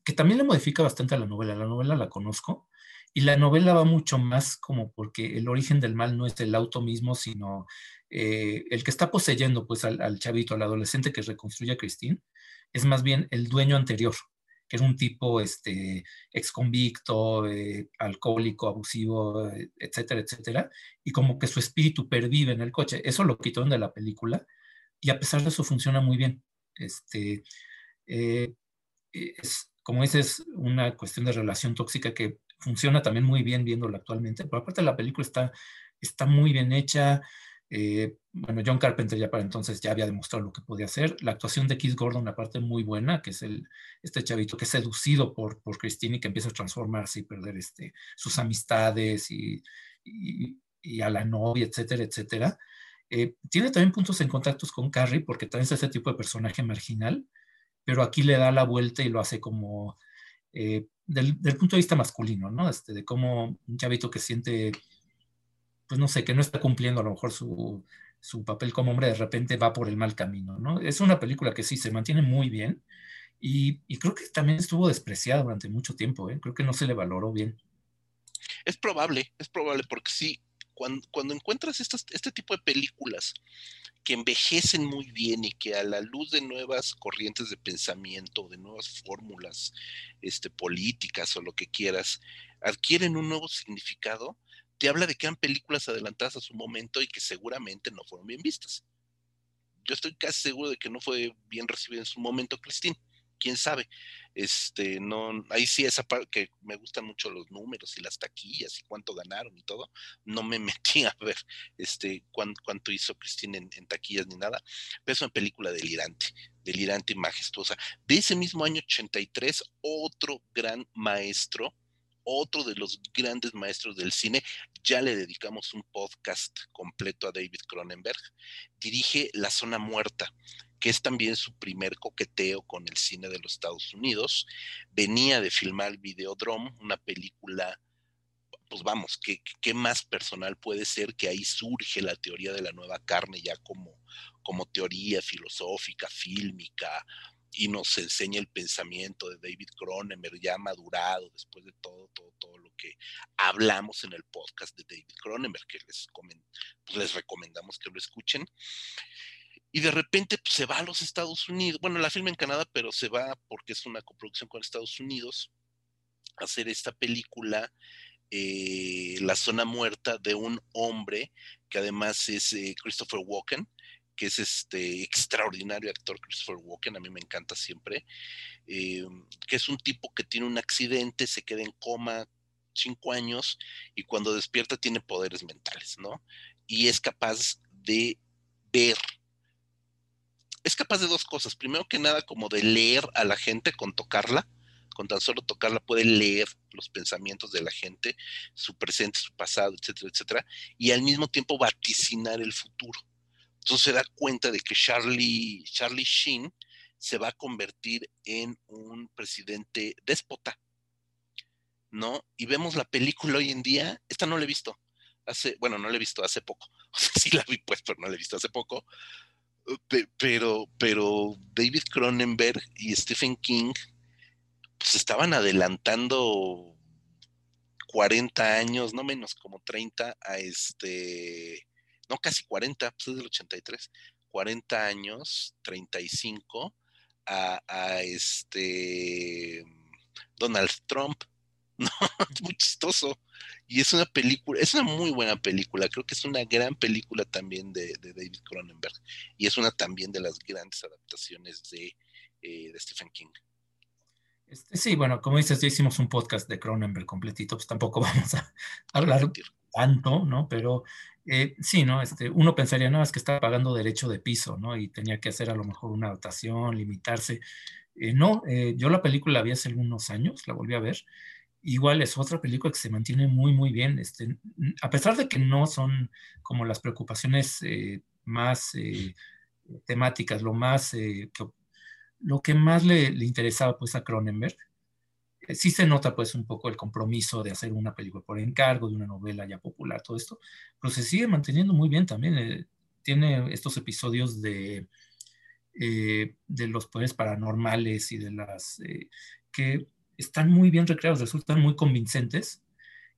que también le modifica bastante a la novela. La novela la conozco y la novela va mucho más como porque el origen del mal no es el auto mismo, sino eh, el que está poseyendo pues al, chavito, al adolescente que reconstruye a Christine, es más bien el dueño anterior, que era un tipo este, ex convicto, eh, alcohólico, abusivo, etcétera, etcétera, y como que su espíritu pervive en el coche. Eso lo quitaron de la película y a pesar de eso funciona muy bien. Este, eh, es, como dices, una cuestión de relación tóxica que funciona también muy bien viéndolo actualmente, pero aparte la película está, está muy bien hecha. Eh, bueno, John Carpenter ya para entonces ya había demostrado lo que podía hacer. La actuación de Keith Gordon, una parte muy buena, que es el, este chavito que es seducido por, por Christine y que empieza a transformarse y perder este, sus amistades y, y, a la novia, etcétera, etcétera. Eh, tiene también puntos en contactos con Carrie, porque también es ese tipo de personaje marginal, pero aquí le da la vuelta y lo hace como eh, del, punto de vista masculino, ¿no? Este, de cómo un chavito que siente, pues no sé, que no está cumpliendo a lo mejor su, papel como hombre, de repente va por el mal camino, ¿no? Es una película que sí se mantiene muy bien y, creo que también estuvo despreciada durante mucho tiempo, ¿eh? Creo que no se le valoró bien. Es probable, es probable, porque sí, cuando, cuando encuentras este tipo de películas que envejecen muy bien y que a la luz de nuevas corrientes de pensamiento, de nuevas fórmulas este, políticas o lo que quieras, adquieren un nuevo significado, te habla de que eran películas adelantadas a su momento y que seguramente no fueron bien vistas. Yo estoy casi seguro de que no fue bien recibida en su momento Christine quién sabe. Este, no, ahí sí esa parte que me gustan mucho los números y las taquillas y cuánto ganaron y todo, no me metí a ver este cuánto, hizo Cristina en, taquillas ni nada, pero es una película delirante, delirante y majestuosa. De ese mismo año 83, otro gran maestro, otro de los grandes maestros del cine. Ya le dedicamos un podcast completo a David Cronenberg. Dirige La Zona Muerta, que es también su primer coqueteo con el cine de los Estados Unidos. Venía de filmar Videodrome, una película pues vamos, ¿qué, ¿qué, más personal puede ser que ahí surge la teoría de la nueva carne ya como, como teoría filosófica, fílmica, y nos enseña el pensamiento de David Cronenberg ya madurado después de todo, todo, todo lo que hablamos en el podcast de David Cronenberg, que les, pues les recomendamos que lo escuchen. Y de repente pues, se va a los Estados Unidos, bueno, la filma en Canadá, pero se va porque es una coproducción con Estados Unidos, a hacer esta película eh, La Zona Muerta de un hombre que además es eh, Christopher Walken, que es este extraordinario actor Christopher Walken, a mí me encanta siempre, eh, que es un tipo que tiene un accidente, se queda en coma cinco años y cuando despierta tiene poderes mentales, ¿no? Y es capaz de ver. Es capaz de dos cosas. Primero que nada, como de leer a la gente con tocarla. Con tan solo tocarla puede leer los pensamientos de la gente, su presente, su pasado, etcétera, etcétera. Y al mismo tiempo vaticinar el futuro. Entonces se da cuenta de que Charlie, Charlie Sheen se va a convertir en un presidente déspota, ¿no? Y vemos la película hoy en día, esta no la he visto, hace, bueno, no la he visto hace poco, sí la vi pues, pero no la he visto hace poco, pero, pero David Cronenberg y Stephen King, pues estaban adelantando 40 años, no menos como 30 a este no casi 40, pues es del 83, 40 años, 35, a, a este Donald Trump. No, muy chistoso. Y es una película, es una muy buena película. Creo que es una gran película también de, David Cronenberg. Y es una también de las grandes adaptaciones de, eh, de Stephen King. Este, sí, bueno, como dices, ya hicimos un podcast de Cronenberg completito, pues tampoco vamos a hablar tanto, ¿no? Pero eh, sí, ¿no? Este, uno pensaría, no, es que está pagando derecho de piso, ¿no? Y tenía que hacer a lo mejor una adaptación, limitarse. Eh, no, eh, yo la película la vi hace algunos años, la volví a ver. Igual es otra película que se mantiene muy, muy bien. Este, a pesar de que no son como las preocupaciones más temáticas, lo más, lo que más le, le interesaba pues a Cronenberg, eh, sí se nota pues un poco el compromiso de hacer una película por encargo, de una novela ya popular, todo esto, pero se sigue manteniendo muy bien también. Eh, tiene estos episodios de, eh, de los poderes paranormales y de las que están muy bien recreados, resultan muy convincentes.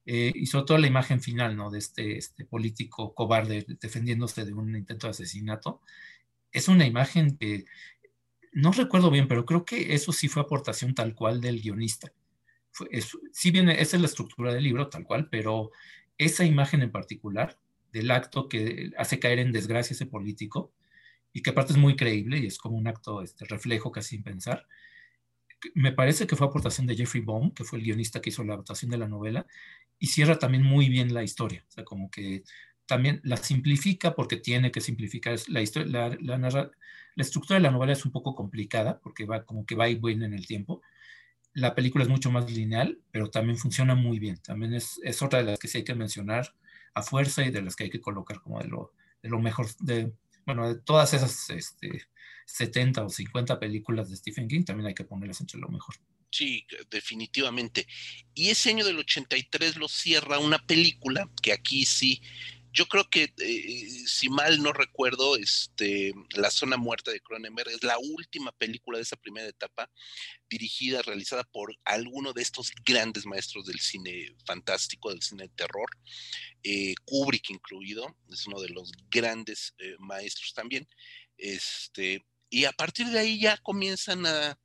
y sobre todo la imagen final, ¿no? De este, este político cobarde defendiéndose de un intento de asesinato. Es una imagen que no recuerdo bien, pero creo que eso sí fue aportación tal cual del guionista. sí viene, esa es la estructura del libro tal cual, pero esa imagen en particular del acto que hace caer en desgracia ese político y que aparte es muy creíble y es como un acto este, reflejo casi sin pensar, me parece que fue aportación de Jeffrey Baum, que fue el guionista que hizo la adaptación de la novela, y cierra también muy bien la historia. O sea, como que también la simplifica porque tiene que simplificar la historia, la, la, la estructura de la novela es un poco complicada porque va como que va y viene en el tiempo. La película es mucho más lineal, pero también funciona muy bien. También es, es otra de las que sí hay que mencionar a fuerza y de las que hay que colocar como de lo, de lo mejor, de, bueno, de todas esas este, 70 o 50 películas de Stephen King, también hay que ponerlas entre lo mejor. Sí, definitivamente. Y ese año del 83 lo cierra una película que aquí sí yo creo que, eh, si mal no recuerdo, este, La Zona Muerta de Cronenberg es la última película de esa primera etapa dirigida, realizada por alguno de estos grandes maestros del cine fantástico, del cine terror, eh, Kubrick incluido, es uno de los grandes eh, maestros también. Este, y a partir de ahí ya comienzan a,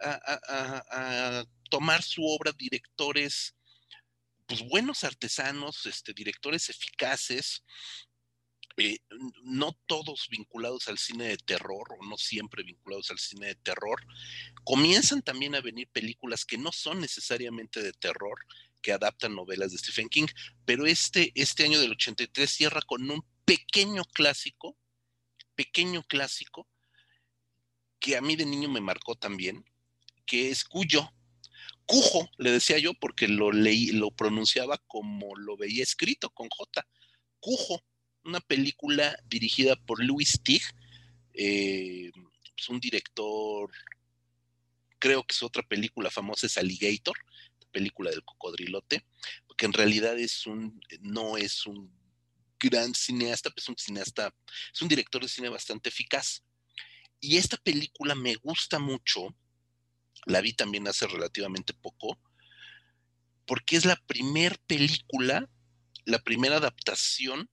a tomar su obra directores pues buenos artesanos, este, directores eficaces, eh, no todos vinculados al cine de terror o no siempre vinculados al cine de terror, comienzan también a venir películas que no son necesariamente de terror, que adaptan novelas de Stephen King, pero este, este año del 83 cierra con un pequeño clásico, pequeño clásico, que a mí de niño me marcó también, que es Cuyo, Cujo, le decía yo, porque lo leí, lo pronunciaba como lo veía escrito con J. Cujo, una película dirigida por Louis Tig, eh, es un director, creo que es otra película famosa, es Alligator, película del cocodrilote, porque en realidad es un, no es un gran cineasta, pues es un cineasta, es un director de cine bastante eficaz. Y esta película me gusta mucho, la vi también hace relativamente poco, porque es la primer película, la primera adaptación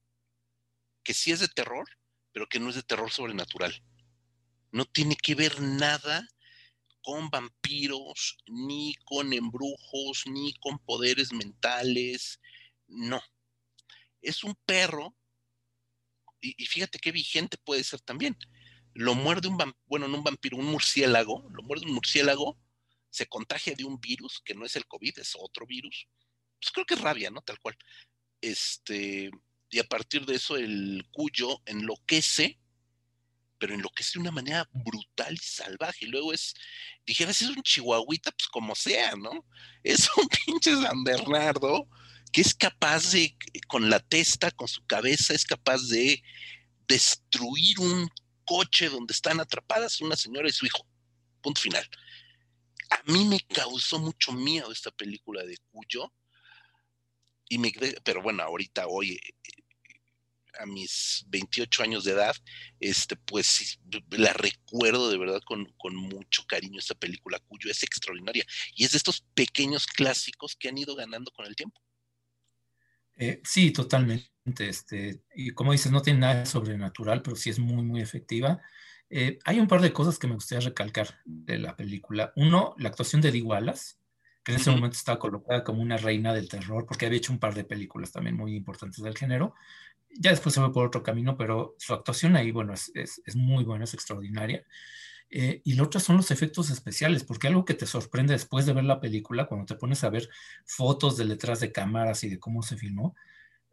que sí es de terror, pero que no es de terror sobrenatural. No tiene que ver nada con vampiros, ni con embrujos, ni con poderes mentales. No. Es un perro, y, fíjate qué vigente puede ser también. Lo muerde un vampiro, bueno, no un vampiro, un murciélago, lo muerde un murciélago, se contagia de un virus que no es el COVID, es otro virus. Pues creo que es rabia, ¿no? Tal cual. Este, y a partir de eso el cuyo enloquece pero enloquece de una manera brutal y salvaje. Y luego es, dijeras, es un chihuahuita, pues como sea, ¿no? Es un pinche San Bernardo que es capaz de, con la testa, con su cabeza, es capaz de destruir un coche donde están atrapadas una señora y su hijo. Punto final. A mí me causó mucho miedo esta película de Cuyo. Y me, pero bueno, ahorita hoy a mis 28 años de edad, este, pues la recuerdo de verdad con, mucho cariño esta película, cuyo es extraordinaria. Y es de estos pequeños clásicos que han ido ganando con el tiempo. Eh, sí, totalmente. Este, y como dices, no tiene nada de sobrenatural, pero sí es muy, muy efectiva. Eh, hay un par de cosas que me gustaría recalcar de la película. Uno, la actuación de Dee Wallace, que en ese momento estaba colocada como una reina del terror, porque había hecho un par de películas también muy importantes del género ya después se fue por otro camino, pero su actuación ahí, bueno, es, es, muy buena, es extraordinaria. Eh, y lo otro son los efectos especiales, porque algo que te sorprende después de ver la película, cuando te pones a ver fotos de detrás de cámaras y de cómo se filmó,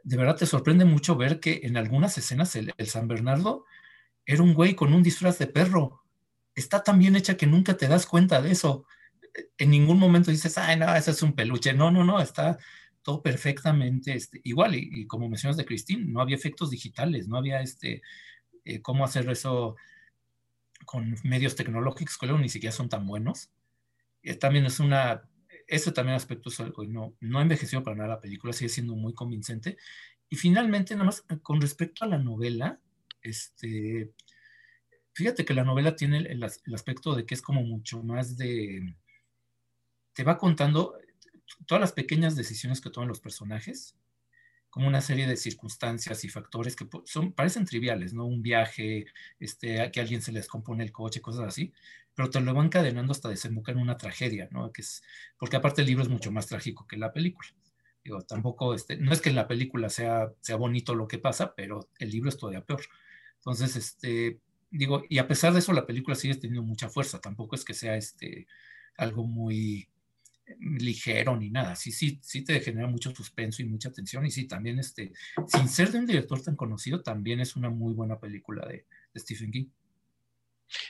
de verdad te sorprende mucho ver que en algunas escenas el, San Bernardo era un güey con un disfraz de perro. Está tan bien hecha que nunca te das cuenta de eso. En ningún momento dices, ay, no, ese es un peluche. No, no, no, está todo perfectamente este, igual. Y, como mencionas de Christine, no había efectos digitales, no había este, eh, cómo hacer eso con medios tecnológicos que luego ni siquiera son tan buenos. Eh, también es una, ese también aspecto es algo, no, no ha envejecido para nada la película, sigue siendo muy convincente. Y finalmente, nada más con respecto a la novela, este, fíjate que la novela tiene el, el aspecto de que es como mucho más de, te va contando, todas las pequeñas decisiones que toman los personajes, como una serie de circunstancias y factores que son, parecen triviales, ¿no? Un viaje, este, que alguien se les compone el coche, cosas así, pero te lo van cadenando hasta desembocar en una tragedia, ¿no? Es, porque aparte el libro es mucho más trágico que la película. Digo, tampoco, este, no es que la película sea, sea bonito lo que pasa, pero el libro es todavía peor. Entonces, este, digo, y a pesar de eso, la película sigue teniendo mucha fuerza, tampoco es que sea este, algo muy, ligero ni nada. Sí, sí, sí te genera mucho suspenso y mucha tensión. Y sí, también, este, sin ser de un director tan conocido, también es una muy buena película de, Stephen King.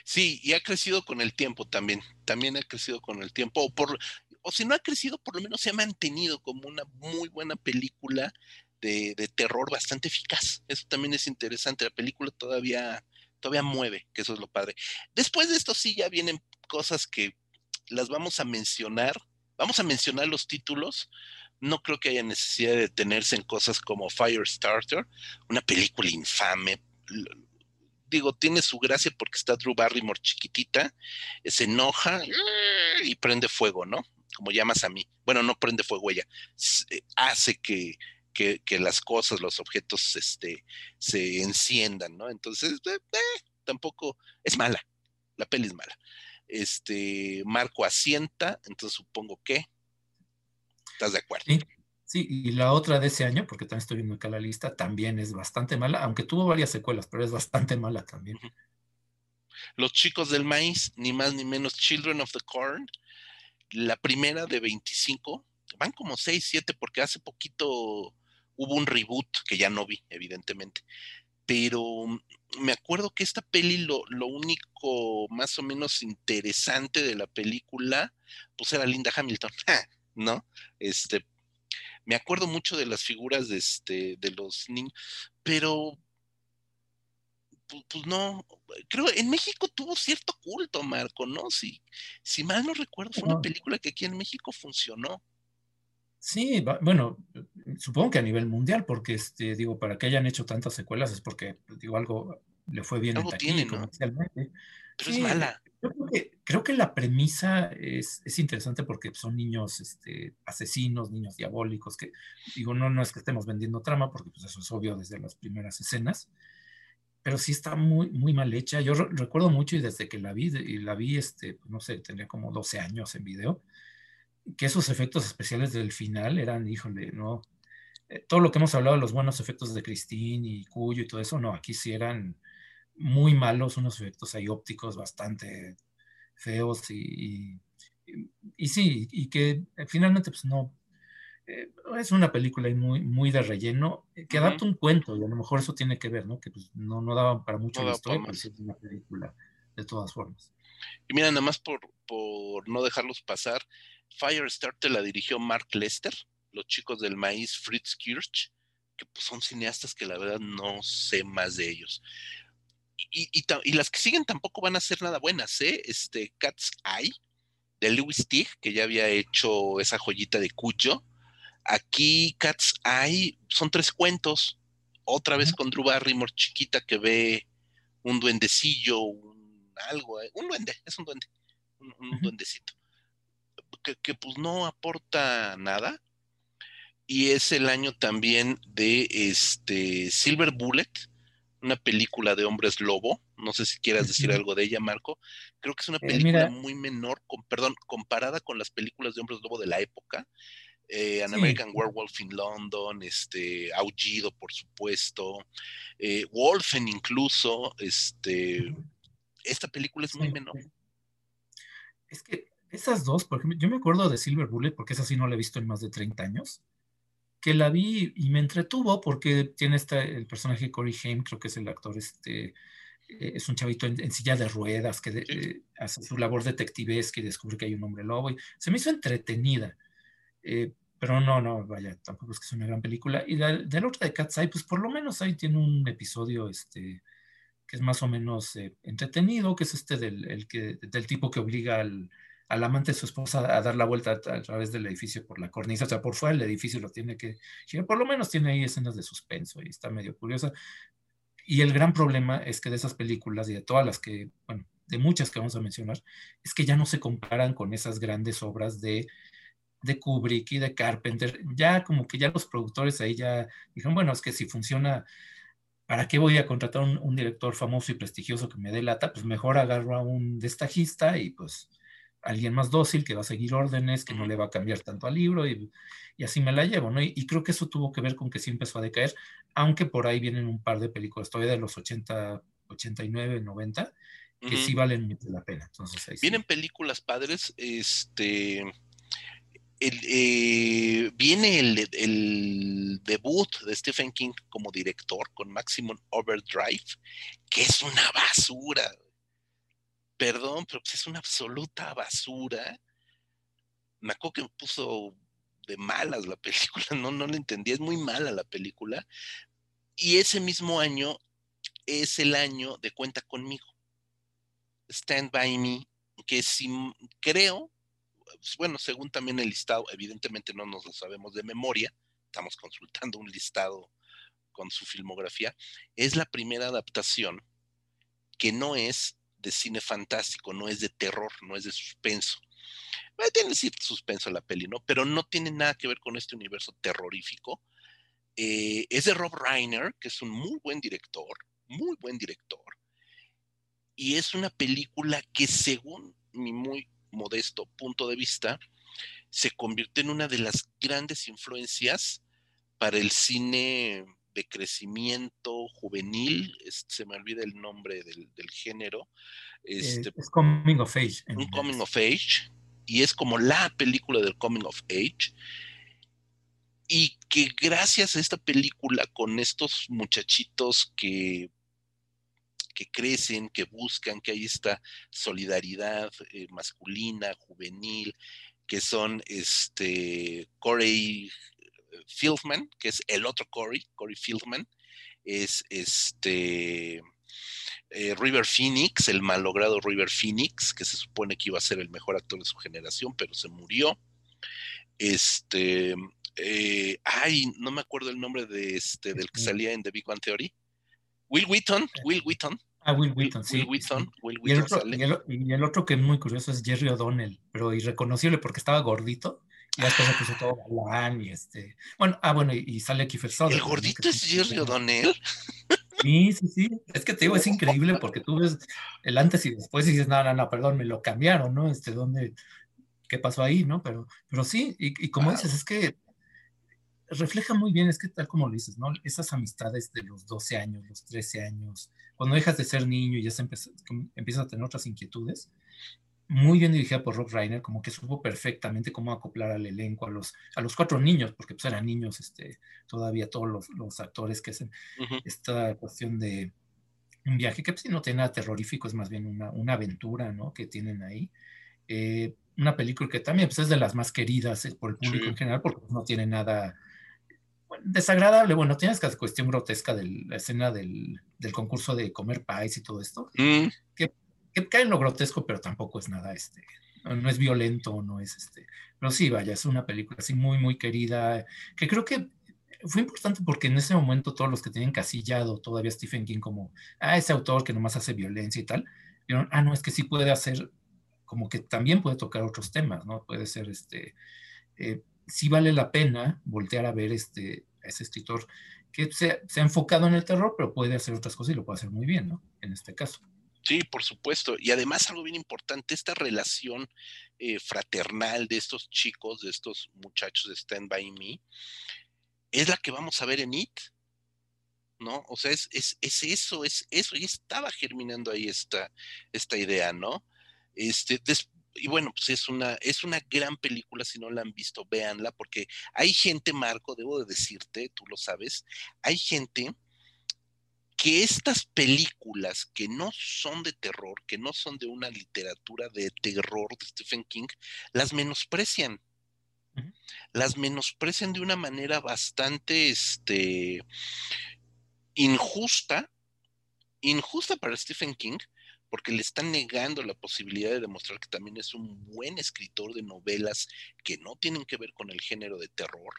Sí, y ha crecido con el tiempo también. También ha crecido con el tiempo. O, por, o si no ha crecido, por lo menos se ha mantenido como una muy buena película de, de terror bastante eficaz. Eso también es interesante. La película todavía, todavía mueve, que eso es lo padre. Después de esto sí ya vienen cosas que las vamos a mencionar Vamos a mencionar los títulos. No creo que haya necesidad de detenerse en cosas como Firestarter, una película infame. Digo, tiene su gracia porque está Drew Barrymore chiquitita, se enoja y prende fuego, ¿no? Como llamas a mí. Bueno, no prende fuego ella, eh, hace que, las cosas, los objetos, este, se enciendan, ¿no? Entonces, eh, eh, tampoco es mala, la peli es mala este Marco asienta, entonces supongo que estás de acuerdo. Sí, y la otra de ese año, porque también estoy viendo acá la lista, también es bastante mala, aunque tuvo varias secuelas, pero es bastante mala también. Los chicos del maíz, ni más ni menos, Children of the Corn, la primera de 25, van como 6, 7, porque hace poquito hubo un reboot que ya no vi, evidentemente. Pero me acuerdo que esta peli, lo, lo, único más o menos interesante de la película, pues era Linda Hamilton, ¿no? Este, me acuerdo mucho de las figuras de, este, de los niños, pero pues, pues, no, creo en México tuvo cierto culto, Marco, ¿no? Si, si mal no recuerdo, fue una película que aquí en México funcionó. Sí, bueno, supongo que a nivel mundial, porque este, digo, para que hayan hecho tantas secuelas es porque, digo, algo le fue bien en tiene, comercialmente. Pero es mala. creo que la premisa es, es, interesante porque son niños este, asesinos, niños diabólicos, que digo, no, no es que estemos vendiendo trama, porque pues eso es obvio desde las primeras escenas, pero sí está muy, muy mal hecha. Yo recuerdo mucho y desde que la vi, y la vi, este, no sé, tenía como 12 años en video, que esos efectos especiales del final eran, híjole, no. Eh, todo lo que hemos hablado de los buenos efectos de Christine y Cuyo y todo eso, no, aquí sí eran muy malos, unos efectos ahí ópticos bastante feos y, y, sí, y que eh, finalmente pues no, eh, es una película muy, muy de relleno que adapta un cuento y a lo mejor eso tiene que ver, ¿no? Que pues no, no daban para mucho la historia, pero sí es una película de todas formas. Y mira, nada más por, por no dejarlos pasar, Firestarter la dirigió Mark Lester, los chicos del maíz Fritz Kirch, que pues, son cineastas que la verdad no sé más de ellos. Y, y, las que siguen tampoco van a ser nada buenas, ¿eh? Este Cat's Eye, de Lewis Teague, que ya había hecho esa joyita de Cuyo. Aquí Cat's Eye son tres cuentos, otra vez con Drew Barrymore chiquita que ve un duendecillo, un algo, ¿eh? un duende, es un duende, un duendecito que, pues no aporta nada. Y es el año también de este Silver Bullet, una película de hombres lobo. No sé si quieras decir algo de ella, Marco. Creo que es una eh, película muy menor, con, perdón, comparada con las películas de hombres lobo de la época. Eh, An American Werewolf in London, este, Aullido, por supuesto, eh, Wolfen incluso, este, esta película es muy menor. Es que esas dos, por ejemplo, yo me acuerdo de Silver Bullet, porque esa sí no la he visto en más de 30 años, que la vi y me entretuvo porque tiene esta, el personaje Corey Haim, creo que es el actor, este, eh, es un chavito en, silla de ruedas que eh, hace su labor detectivesca y descubre que hay un hombre lobo. Y se me hizo entretenida. Eh, pero no, no, vaya, tampoco es que es una gran película. Y la, del otro de Cat's Eye, pues por lo menos ahí tiene un episodio este, es más o menos entretenido, que es este del, el que, del tipo que obliga al, al amante de su esposa a dar la vuelta a, través del edificio por la cornisa, o sea, por fuera del edificio lo tiene que por lo menos tiene ahí escenas de suspenso y está medio curiosa. Y el gran problema es que de esas películas y de todas las que, bueno, de muchas que vamos a mencionar, es que ya no se comparan con esas grandes obras de, de Kubrick y de Carpenter. Ya como que ya los productores ahí ya dijeron, bueno, es que si funciona, ¿para qué voy a contratar un, un director famoso y prestigioso que me dé lata? Pues mejor agarro a un destajista y pues alguien más dócil que va a seguir órdenes, que no le va a cambiar tanto al libro y, así me la llevo, ¿no? Y, creo que eso tuvo que ver con que sí empezó a decaer, aunque por ahí vienen un par de películas todavía de los 80, 89, 90, que sí valen mucho la pena. Entonces, vienen películas padres, este... Eh, viene el, debut de Stephen King como director con Maximum Overdrive, que es una basura perdón, pero pues es una absoluta basura. Me acuerdo que puso de malas la película, no, no la entendí, es muy mala la película. Y ese mismo año es el año de Cuenta conmigo. Stand by Me, que si creo, bueno, según también el listado, evidentemente no nos lo sabemos de memoria, estamos consultando un listado con su filmografía, es la primera adaptación que no es de cine fantástico, no es de terror, no es de suspenso. tiene cierto suspenso la peli, ¿no? Pero no tiene nada que ver con este universo terrorífico. Eh, es de Rob Reiner, que es un muy buen director, muy buen director. Y es una película que según mi muy modesto punto de vista, se convierte en una de las grandes influencias para el cine de crecimiento juvenil, se me olvida el nombre del, género. Este, es Coming of Age. Un Coming of Age, y es como la película del Coming of Age. Y que gracias a esta película, con estos muchachitos que que crecen, que buscan, que hay esta solidaridad eh, masculina, juvenil, que son este Corey Fieldman, que es el otro Corey, Corey Fieldman, es este eh, River Phoenix, el malogrado River Phoenix, que se supone que iba a ser el mejor actor de su generación, pero se murió. Este, eh, ay, no me acuerdo el nombre de este, del que salía en The Big Bang Theory. Will Wheaton, Will Wheaton. Ah, Will Wheaton, sí. Will Wheaton, Will y, el otro, y, el otro, que es muy curioso es Jerry O'Donnell, pero irreconocible porque estaba gordito y después se puso todo galán y este. Bueno, ah, bueno, y, sale Kiefer ¿El gordito es Jerry O'Donnell? Sí, sí, sí. Es que te digo, es increíble porque tú ves el antes y después y dices, no, no, no, perdón, me lo cambiaron, ¿no? Este, ¿dónde, qué pasó ahí, no? Pero, pero sí, y, como dices, es que refleja muy bien, es que tal como lo dices, ¿no? Esas amistades de los 12 años, los 13 años, cuando dejas de ser niño y ya se empiezas a tener otras inquietudes, muy bien dirigida por Rob Reiner, como que supo perfectamente cómo acoplar al elenco, a los, a los cuatro niños, porque pues eran niños este, todavía todos los, los actores que hacen esta cuestión de un viaje que pues, no tiene nada terrorífico, es más bien una, una aventura ¿no? que tienen ahí. Eh, una película que también pues, es de las más queridas eh, por el público en general, porque no tiene nada desagradable. Bueno, tienes esta cuestión grotesca de la escena del, del concurso de comer pies y todo esto, mm. que que cae en lo grotesco, pero tampoco es nada, este, no es violento, no es este, pero sí, vaya, es una película así muy, muy querida, que creo que fue importante porque en ese momento todos los que tenían casillado todavía Stephen King como, ah, ese autor que nomás hace violencia y tal, dijeron, ah, no, es que sí puede hacer, como que también puede tocar otros temas, ¿no? Puede ser, este, eh, sí vale la pena voltear a ver este, a ese escritor que se, ha enfocado en el terror, pero puede hacer otras cosas y lo puede hacer muy bien, ¿no? En este caso. Sí, por supuesto. Y además algo bien importante, esta relación eh, fraternal de estos chicos, de estos muchachos de Stand By Me, es la que vamos a ver en It. ¿No? O sea, es, es, es eso, es eso, y estaba germinando ahí esta, esta idea, ¿no? Este, y bueno, pues es una, es una gran película, si no la han visto, véanla, porque hay gente, Marco, debo de decirte, tú lo sabes, hay gente que estas películas que no son de terror, que no son de una literatura de terror de Stephen King, las menosprecian. Las menosprecian de una manera bastante este, injusta, injusta para Stephen King, porque le están negando la posibilidad de demostrar que también es un buen escritor de novelas que no tienen que ver con el género de terror,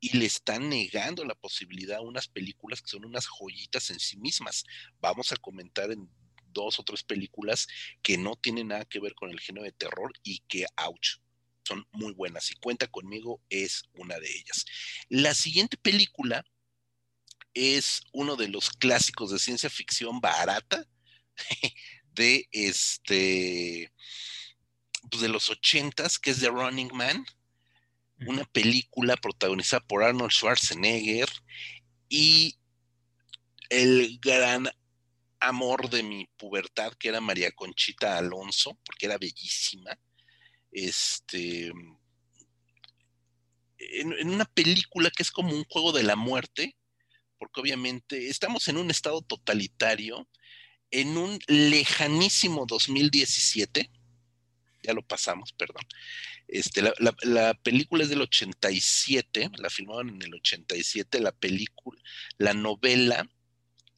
y le están negando la posibilidad a unas películas que son unas joyitas en sí mismas. Vamos a comentar en dos o tres películas que no tienen nada que ver con el género de terror y que, ouch, son muy buenas. Y cuenta conmigo, es una de ellas. La siguiente película es uno de los clásicos de ciencia ficción barata de este pues de los ochentas, que es The Running Man una película protagonizada por Arnold Schwarzenegger y el gran amor de mi pubertad, que era María Conchita Alonso, porque era bellísima. Este. En, una película que es como un juego de la muerte, porque obviamente estamos en un estado totalitario, en un lejanísimo 2017, ya lo pasamos, perdón, este, la, película es del 87, la filmaron en el 87, la película, la novela,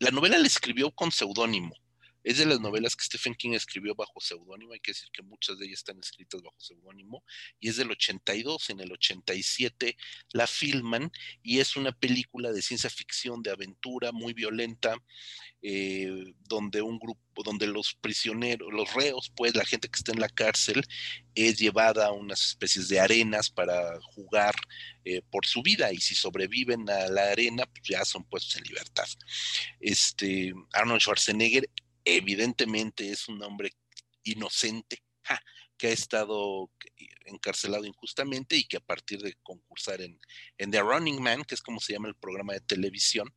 la novela la escribió con seudónimo. Es de las novelas que Stephen King escribió bajo seudónimo, hay que decir que muchas de ellas están escritas bajo seudónimo, y es del 82, en el 87 la filman, y es una película de ciencia ficción, de aventura, muy violenta, eh, donde un grupo, donde los prisioneros, los reos, pues la gente que está en la cárcel, es llevada a unas especies de arenas para jugar eh, por su vida, y si sobreviven a la arena, pues ya son puestos en libertad. Este, Arnold Schwarzenegger evidentemente es un hombre inocente que ha estado encarcelado injustamente y que a partir de concursar en, The Running Man, que es como se llama el programa de televisión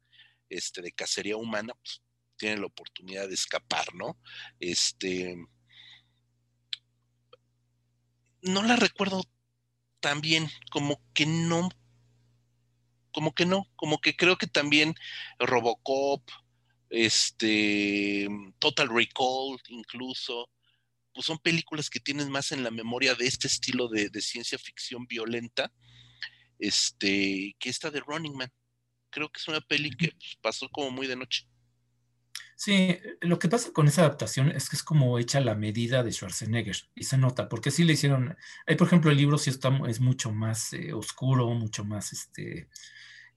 este, de cacería humana, pues tiene la oportunidad de escapar, ¿no? Este. No la recuerdo tan bien, como que no, como que no, como que creo que también Robocop, este, Total Recall incluso, pues son películas que tienes más en la memoria de este estilo de, ciencia ficción violenta, este, que esta de Running Man. Creo que es una peli que pues, pasó como muy de noche. Sí, lo que pasa con esa adaptación es que es como hecha la medida de Schwarzenegger y se nota, porque sí le hicieron, hay por ejemplo el libro sí está, es mucho más eh, oscuro, mucho más, este,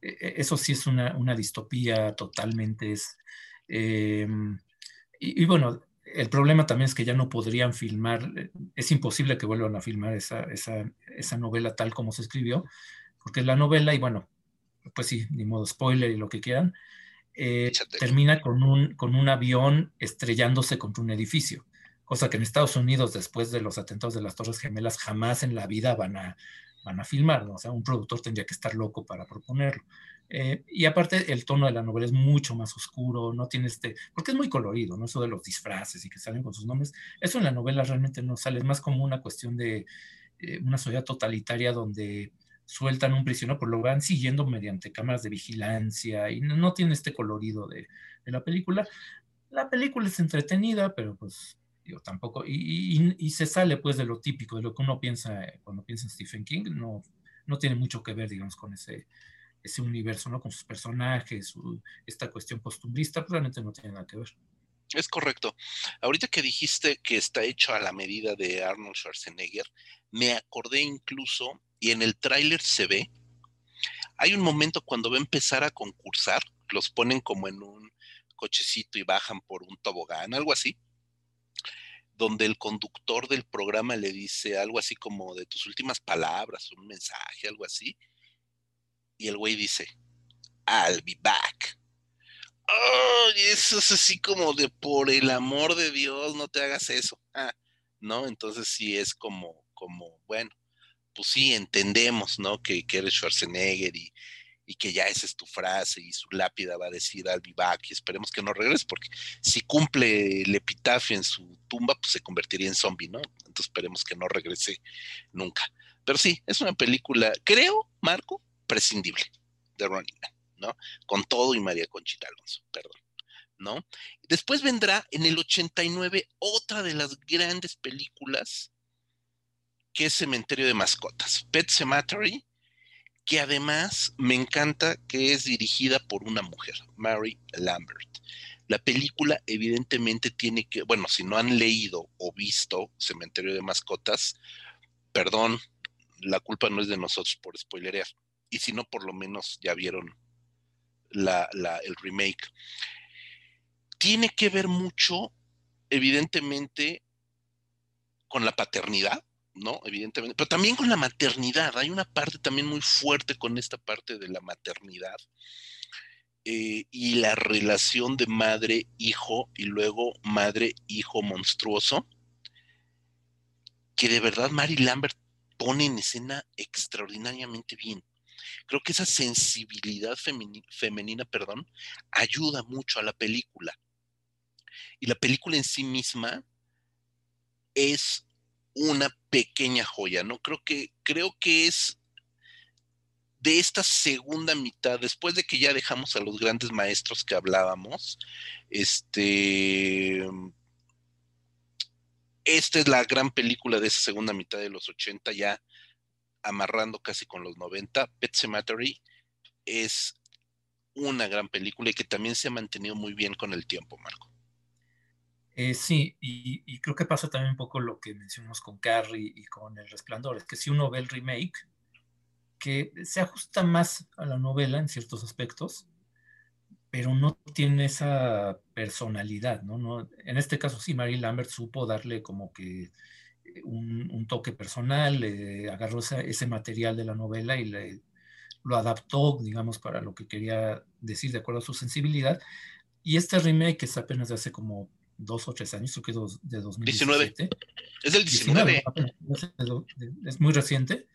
e, e, eso sí es una, distopía totalmente, es, em, y, bueno, el problema también es que ya no podrían filmar, eh, es imposible que vuelvan a filmar esa, esa, esa novela tal como se escribió, porque la novela, y bueno, pues sí, ni modo spoiler y lo que quieran, eh, termina con un, con un avión estrellándose contra un edificio, cosa que en Estados Unidos, después de los atentados de las Torres Gemelas, jamás en la vida van a, van a filmar, o sea, un productor tendría que estar loco para proponerlo. Eh, y aparte, el tono de la novela es mucho más oscuro, no tiene este, porque es muy colorido, ¿no? Eso de los disfraces y que salen con sus nombres, eso en la novela realmente no sale, es más como una cuestión de eh, una sociedad totalitaria donde sueltan un prisionero, pero lo van siguiendo mediante cámaras de vigilancia y no, tiene este colorido de, la película. La película es entretenida, pero pues digo, tampoco, y, se sale pues de lo típico, de lo que uno piensa cuando piensa en Stephen King, no, no tiene mucho que ver, digamos, con ese, ese universo, ¿no? Con sus personajes, esta cuestión costumbrista, pues realmente no tiene nada que ver. Es correcto. Ahorita que dijiste que está hecho a la medida de Arnold Schwarzenegger, me acordé incluso y en el tráiler se ve, hay un momento cuando va a empezar a concursar, los ponen como en un cochecito y bajan por un tobogán, algo así, donde el conductor del programa le dice algo así como de tus últimas palabras, un mensaje, algo así, y el güey dice, I'll be back. Oh, y eso es así como de por el amor de Dios, no te hagas eso. Ah, ¿no? Entonces sí es como, como, bueno, pues sí, entendemos, ¿no? Que, eres Schwarzenegger y, que ya esa es tu frase y su lápida va a decir I'll be back y esperemos que no regrese porque si cumple el epitafio en su tumba, pues se convertiría en zombie, ¿no? Entonces esperemos que no regrese nunca. Pero sí, es una película, creo, Marco, prescindible de Ronnie Man, ¿no? Con todo y María Conchita Alonso, perdón. ¿No? Después vendrá en el 89 otra de las grandes películas que es Cementerio de Mascotas, Pet Cemetery, que además me encanta que es dirigida por una mujer, Mary Lambert. La película evidentemente tiene que, bueno, si no han leído o visto Cementerio de Mascotas, perdón, la culpa no es de nosotros por spoilerear. Y si no, por lo menos ya vieron el remake. Tiene que ver mucho, evidentemente, con la paternidad, ¿no? Evidentemente, pero también con la maternidad. Hay una parte también muy fuerte con esta parte de la maternidad eh, y la relación de madre-hijo y luego madre-hijo monstruoso, que de verdad Mary Lambert pone en escena extraordinariamente bien. Creo que esa sensibilidad femenina, perdón, ayuda mucho a la película. Y la película en sí misma es una pequeña joya, ¿no? Creo que, creo que es de esta segunda mitad, después de que ya dejamos a los grandes maestros que hablábamos, este, esta es la gran película de esa segunda mitad de los 80, ya amarrando casi con los 90. Pet Cemetery es una gran película y que también se ha mantenido muy bien con el tiempo, Marco. Eh, sí, y, creo que pasa también un poco lo que mencionamos con Carrie y con El Resplandor, es que si uno ve el remake, que se ajusta más a la novela en ciertos aspectos, pero no tiene esa personalidad, ¿no? en este caso sí, Mary Lambert supo darle como que un, toque personal, agarró ese, material de la novela y le, lo adaptó, digamos, para lo que quería decir de acuerdo a su sensibilidad. Y este remake es apenas de hace como dos o tres años, creo que es de 2017. 19. Es del 19. es muy reciente.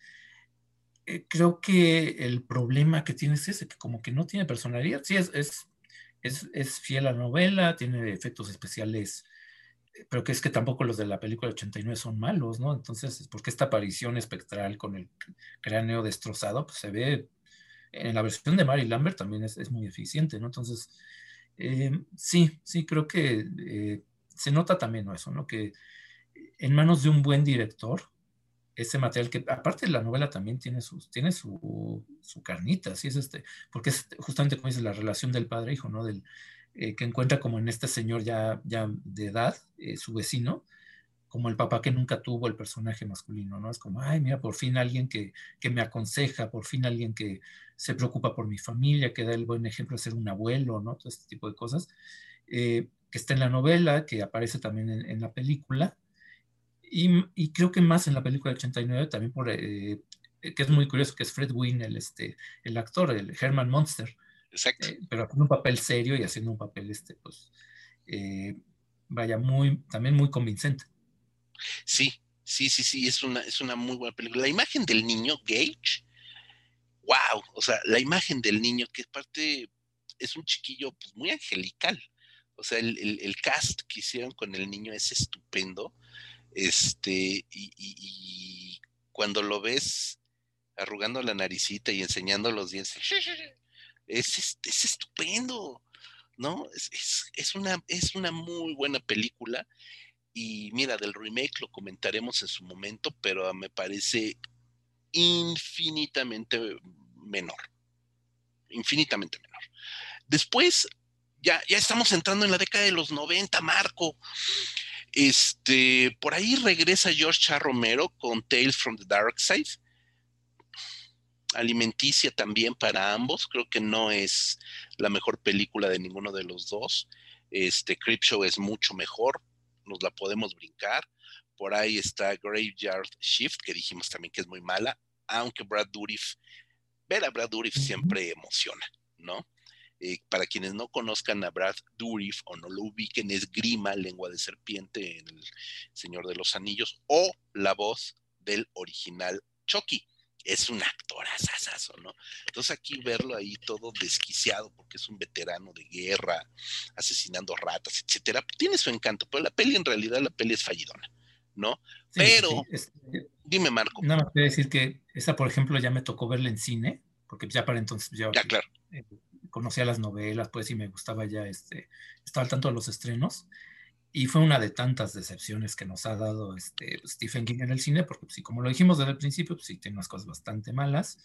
Eh, creo que el problema que tiene es ese, que como que no tiene personalidad. Sí, es, es, es, es fiel a la novela, tiene efectos especiales, eh, pero que es que tampoco los de la película 89 son malos, ¿no? Entonces, porque esta aparición espectral con el cráneo destrozado, pues se ve en la versión de Mary Lambert también es, es muy eficiente, ¿no? Entonces, Eh, sí, sí, creo que eh, se nota también eso, ¿no? Que en manos de un buen director, ese material que aparte de la novela también tiene, sus, tiene su, su carnita, ¿sí? es este, porque es justamente como dice la relación del padre hijo, ¿no? Del, eh, que encuentra como en este señor ya, ya de edad, eh, su vecino, como el papá que nunca tuvo el personaje masculino, ¿no? Es como, ay, mira, por fin alguien que, que, me aconseja, por fin alguien que se preocupa por mi familia, que da el buen ejemplo de ser un abuelo, ¿no? Todo este tipo de cosas, eh, que está en la novela, que aparece también en, la película, y, y, creo que más en la película del 89, también por, que es muy curioso, que es Fred Wynn, el, este, el actor, el Herman Monster, Exacto. Eh, pero haciendo un papel serio y haciendo un papel, este, pues, eh, vaya, muy, también muy convincente. Sí, sí, sí, sí, es una, es una muy buena película. La imagen del niño Gage, wow, o sea, la imagen del niño, que es parte, es un chiquillo pues, muy angelical. O sea, el, el, el, cast que hicieron con el niño es estupendo. Este, y, y, y cuando lo ves arrugando la naricita y enseñando los dientes, es, es estupendo, ¿no? Es, es, una, es una muy buena película. Y mira, del remake lo comentaremos en su momento, pero me parece infinitamente menor. Infinitamente menor. Después, ya, ya estamos entrando en la década de los 90, Marco. Este, por ahí regresa George Char Romero con Tales from the Dark Side alimenticia también para ambos. Creo que no es la mejor película de ninguno de los dos. Este Creepshow es mucho mejor, nos la podemos brincar. Por ahí está Graveyard Shift, que dijimos también que es muy mala, aunque Brad Dourif, ver a Brad Dourif siempre emociona, ¿no? Eh, para quienes no conozcan a Brad Dourif o no lo ubiquen, es Grima, lengua de serpiente en El Señor de los Anillos, o la voz del original Chucky es un actor asasazo, ¿no? Entonces aquí verlo ahí todo desquiciado porque es un veterano de guerra, asesinando ratas, etcétera, tiene su encanto, pero la peli en realidad la peli es fallidona, ¿no? Sí, pero sí, es, dime Marco. Nada más quiero decir que esa, por ejemplo, ya me tocó verla en cine, porque ya para entonces yo ya, claro. eh, conocía las novelas, pues y me gustaba ya este, estaba al tanto de los estrenos y fue una de tantas decepciones que nos ha dado este Stephen King en el cine, porque sí, como lo dijimos desde el principio, pues sí, tiene unas cosas bastante malas.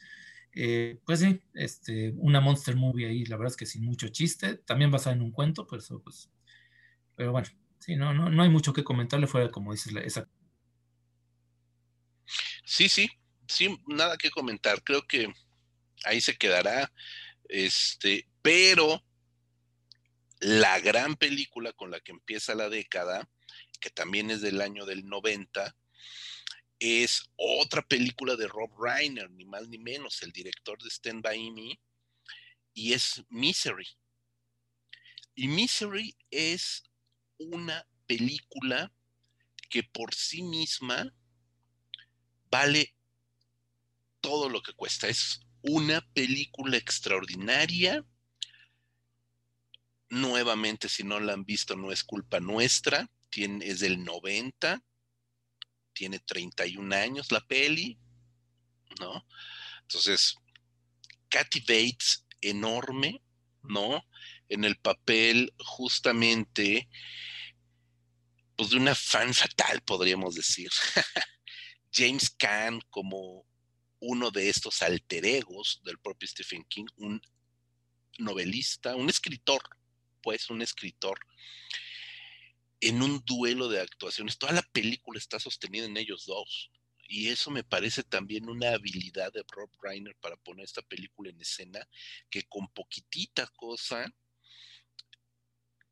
Eh, pues sí, este, una monster movie ahí, la verdad es que sin mucho chiste, también basada en un cuento, pero eso, pues, pero bueno, sí, no, no, no hay mucho que comentarle fuera, como dices, esa. Sí, sí, sí, nada que comentar, creo que ahí se quedará, este, pero la gran película con la que empieza la década, que también es del año del 90, es otra película de Rob Reiner, ni más ni menos, el director de Stand By Me, y es Misery. Y Misery es una película que por sí misma vale todo lo que cuesta. Es una película extraordinaria Nuevamente, si no la han visto, no es culpa nuestra. Es del 90, tiene 31 años la peli, ¿no? Entonces, Kathy Bates, enorme, ¿no? En el papel justamente, pues de una fan fatal, podríamos decir. James Caan como uno de estos alter egos del propio Stephen King, un novelista, un escritor, pues un escritor en un duelo de actuaciones. Toda la película está sostenida en ellos dos. Y eso me parece también una habilidad de Rob Reiner para poner esta película en escena, que con poquitita cosa,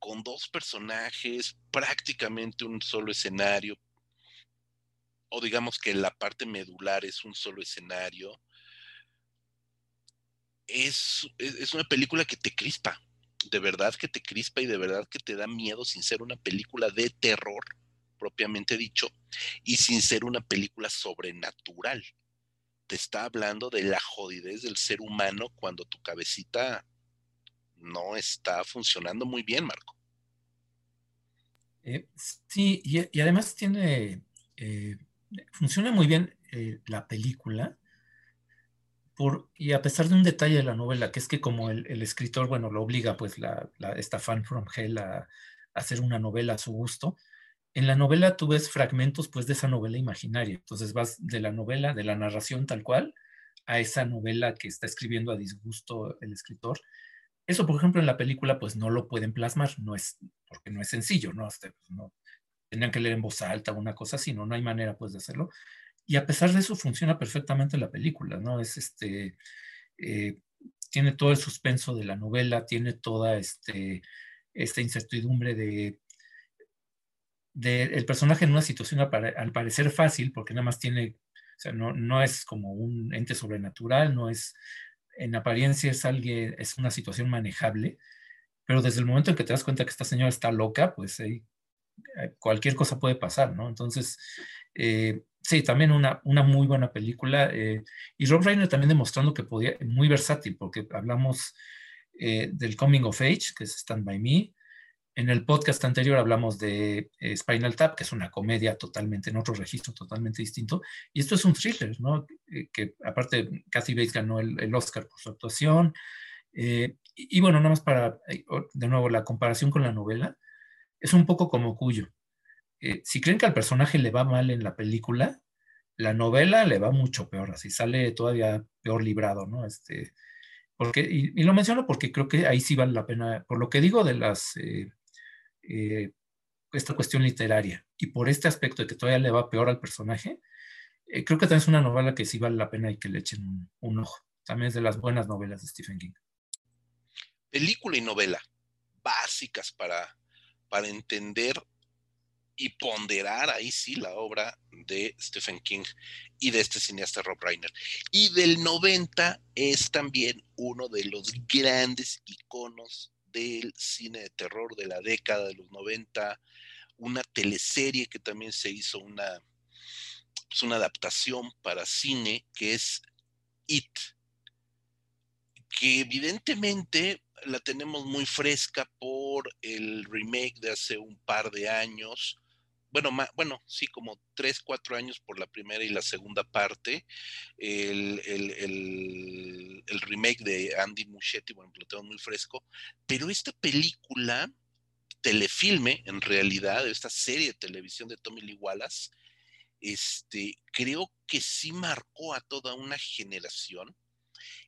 con dos personajes, prácticamente un solo escenario, o digamos que la parte medular es un solo escenario, es, es una película que te crispa, de verdad que te crispa y de verdad que te da miedo sin ser una película de terror, propiamente dicho, y sin ser una película sobrenatural. Te está hablando de la jodidez del ser humano cuando tu cabecita no está funcionando muy bien, Marco. Eh, sí, y, además tiene, eh, funciona muy bien eh, la película, por, y a pesar de un detalle de la novela, que es que como el, escritor, bueno, lo obliga pues la, esta fan from hell a, hacer una novela a su gusto, en la novela tú ves fragmentos pues de esa novela imaginaria. Entonces vas de la novela, de la narración tal cual, a esa novela que está escribiendo a disgusto el escritor. Eso, por ejemplo, en la película pues no lo pueden plasmar, no es, porque no es sencillo, ¿no? Este, pues, que leer en voz alta una cosa así, ¿no? No hay manera pues de hacerlo. Y a pesar de eso funciona perfectamente la película, ¿no? Es este, eh, tiene todo el suspenso de la novela, tiene toda este, esta incertidumbre de, el personaje en una situación al parecer fácil, porque nada más tiene, o sea, no, no es como un ente sobrenatural, no es, en apariencia es alguien, es una situación manejable, pero desde el momento en que te das cuenta que esta señora está loca, pues eh, cualquier cosa puede pasar, ¿no? Entonces, eh, sí, también una, una muy buena película. Eh, y Rob Reiner también demostrando que podía, muy versátil, porque hablamos eh, del Coming of Age, que es Stand By Me. En el podcast anterior hablamos de eh, Spinal Tap, que es una comedia totalmente, en otro registro totalmente distinto. Y esto es un thriller, ¿no? que aparte, Kathy Bates ganó el, el Oscar por su actuación. Y, y, bueno, nada más para, de nuevo, la comparación con la novela, es un poco como Cuyo eh, si creen que al personaje le va mal en la película, la novela le va mucho peor, así sale todavía peor librado, ¿no? Este, porque, y, lo menciono porque creo que ahí sí vale la pena, por lo que digo de eh, eh, esta cuestión literaria y por este aspecto de que todavía le va peor al personaje, creo que también es una novela que sí vale la pena y que le echen un, un ojo. También es de las buenas novelas de Stephen King. Película y novela básicas para, para entender y ponderar ahí sí la obra de Stephen King y de este cineasta Rob Reiner. Y del 90 es también uno de los grandes iconos del cine de terror de la década de los 90, una teleserie que también se hizo una, pues una adaptación para cine que es It, que evidentemente la tenemos muy fresca por el remake de hace un par de años, bueno, bueno, sí, como tres, cuatro años por la primera y la segunda parte. El, remake de Andy Muschietti, bueno, lo tengo muy fresco. Pero esta película, telefilme, en realidad, esta serie de televisión de Tommy Lee Wallace, este, creo que sí marcó a toda una generación.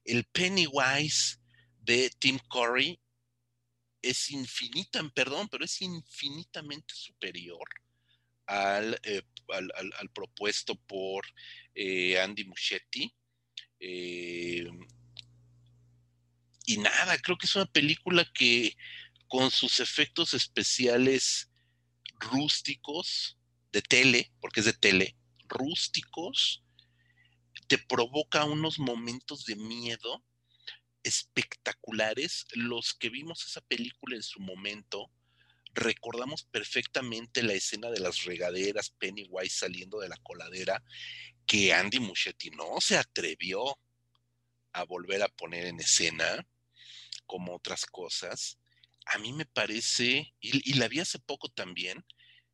El Pennywise de Tim Curry es infinita, perdón, pero es infinitamente superior eh, al, al, propuesto por eh, Andy Muschietti. Eh, y nada, creo que es una película que con sus efectos especiales rústicos de tele, porque es de tele, rústicos, te provoca unos momentos de miedo espectaculares. Los que vimos esa película en su momento, recordamos perfectamente la escena de las regaderas, Pennywise saliendo de la coladera, que Andy Muschietti no se atrevió a volver a poner en escena, como otras cosas. A mí me parece, y, la vi hace poco también,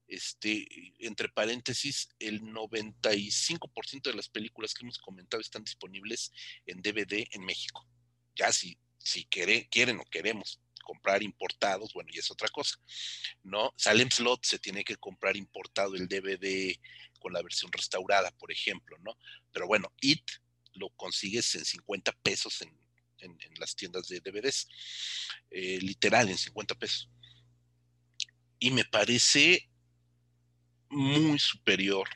este, entre paréntesis, el 95% de las películas que hemos comentado están disponibles en DVD en México. Ya si, si quieren o queremos comprar importados, bueno, y es otra cosa, ¿no? Salem Slot se tiene que comprar importado el DVD con la versión restaurada, por ejemplo, ¿no? Pero bueno, IT lo consigues en 50 pesos en, las tiendas de DVDs, eh, literal, en 50 pesos. Y me parece muy superior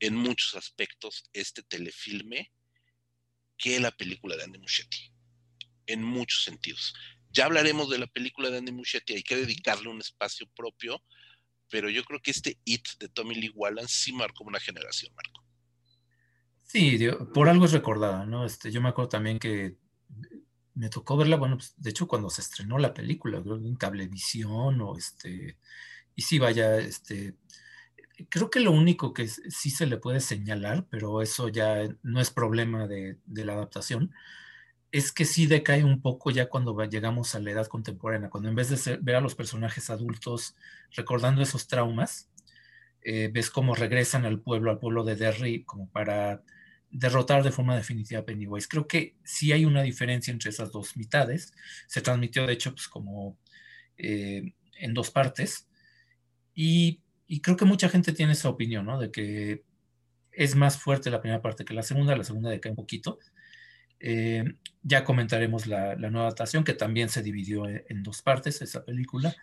en muchos aspectos este telefilme que la película de Andy Muschietti, en muchos sentidos. Ya hablaremos de la película de Andy Muschietti, hay que dedicarle un espacio propio, pero yo creo que este It de Tommy Lee Wallace sí marcó una generación, Marco. Sí, por algo es recordada, ¿no? Este, yo me acuerdo también que me tocó verla, bueno, pues, de hecho cuando se estrenó la película, creo en cablevisión o este, y sí, vaya, este, creo que lo único que sí se le puede señalar, pero eso ya no es problema de la adaptación, es que sí decae un poco ya cuando llegamos a la edad contemporánea, cuando en vez de ver a los personajes adultos recordando esos traumas, eh, ves cómo regresan al pueblo, al pueblo de Derry, como para derrotar de forma definitiva a Pennywise. Creo que sí hay una diferencia entre esas dos mitades. Se transmitió, de hecho, pues como eh, en dos partes. Y, creo que mucha gente tiene esa opinión, ¿no? De que es más fuerte la primera parte que la segunda, la segunda decae un poquito. Eh, ya comentaremos la, nueva adaptación, que también se dividió en, dos partes, esa película.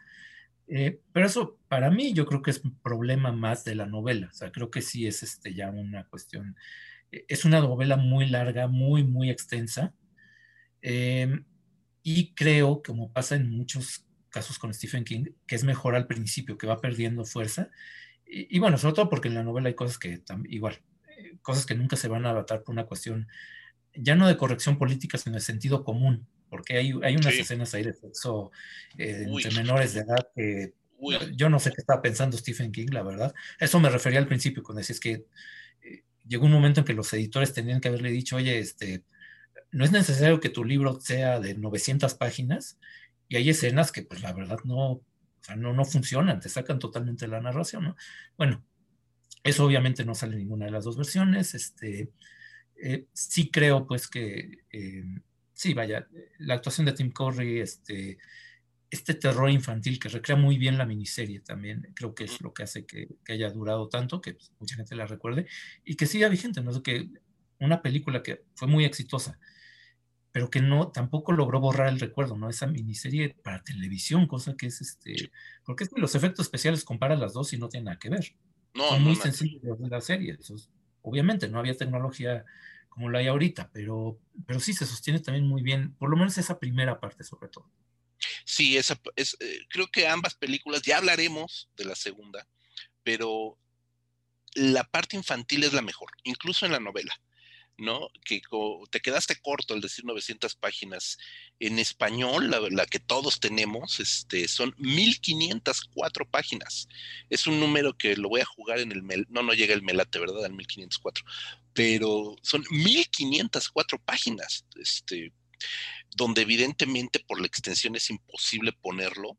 Eh, pero eso, para mí, yo creo que es un problema más de la novela. O sea, creo que sí es este, ya una cuestión es una novela muy larga, muy, muy extensa. Em, y creo, como pasa en muchos casos con Stephen King, que es mejor al principio, que va perdiendo fuerza. Y, bueno, sobre todo porque en la novela hay cosas que, igual, eh, cosas que nunca se van a adaptar por una cuestión, ya no de corrección política, sino de sentido común, porque hay, hay unas escenas ahí de sexo eh, entre menores de edad que yo no sé qué estaba pensando Stephen King, la verdad. Eso me refería al principio, cuando decías que llegó un momento en que los editores tenían que haberle dicho, oye, este, no es necesario que tu libro sea de 900 páginas y hay escenas que pues la verdad no, no, no funcionan, te sacan totalmente la narración, ¿no? Bueno, eso obviamente no sale en ninguna de las dos versiones, este, eh, sí creo pues que, eh, sí, vaya, la actuación de Tim Curry, este, este terror infantil que recrea muy bien la miniserie también, creo que es lo que hace que, haya durado tanto, que pues, mucha gente la recuerde, y que siga vigente, ¿no? Que una película que fue muy exitosa, pero que no, tampoco logró borrar el recuerdo, ¿no? Esa miniserie para televisión, cosa que es este, porque es que los efectos especiales comparan las dos y no tienen nada que ver. No, Son muy sencillos de la serie. obviamente no había tecnología como la hay ahorita, pero, pero sí se sostiene también muy bien, por lo menos esa primera parte sobre todo. Sí, eh, creo que ambas películas, ya hablaremos de la segunda, pero la parte infantil es la mejor, incluso en la novela, ¿no? Que te quedaste corto al decir 900 páginas. En español, la, que todos tenemos, este, son 1504 páginas. Es un número que lo voy a jugar en el... no, no llega el melate, ¿verdad? Al 1504. Pero son 1504 páginas. Este, donde evidentemente por la extensión es imposible ponerlo.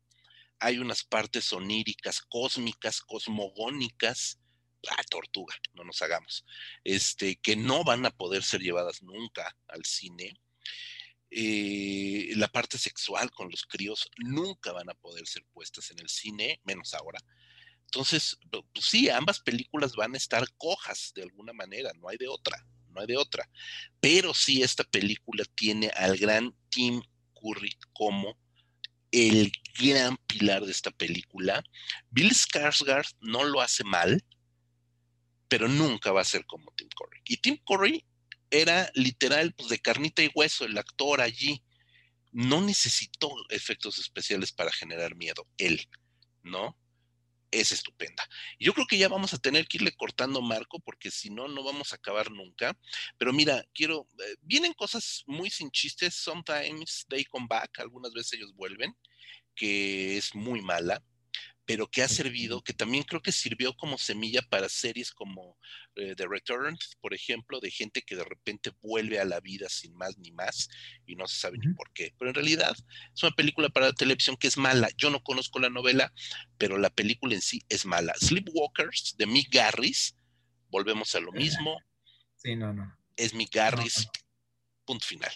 Hay unas partes oníricas, cósmicas, cosmogónicas, la tortuga, no nos hagamos, este, que no van a poder ser llevadas nunca al cine. Eh, la parte sexual con los críos nunca van a poder ser puestas en el cine, menos ahora. Entonces, pues sí, ambas películas van a estar cojas de alguna manera, no hay de otra no hay de otra. Pero sí, esta película tiene al gran Tim Curry como el gran pilar de esta película. Bill Skarsgård no lo hace mal, pero nunca va a ser como Tim Curry. Y Tim Curry era literal pues, de carnita y hueso, el actor allí. No necesitó efectos especiales para generar miedo, él, ¿no? Es estupenda. Yo creo que ya vamos a tener que irle cortando marco porque si no, no vamos a acabar nunca. Pero mira, quiero, eh, vienen cosas muy sin chistes, sometimes they come back, algunas veces ellos vuelven, que es muy mala pero que ha servido, que también creo que sirvió como semilla para series como eh, The Return, por ejemplo, de gente que de repente vuelve a la vida sin más ni más y no se sabe ni por qué. Pero en realidad es una película para la televisión que es mala. Yo no conozco la novela, pero la película en sí es mala. Sleepwalkers de Mick Garris, volvemos a lo mismo. Sí, no, no. Es Mick Garris, punto final.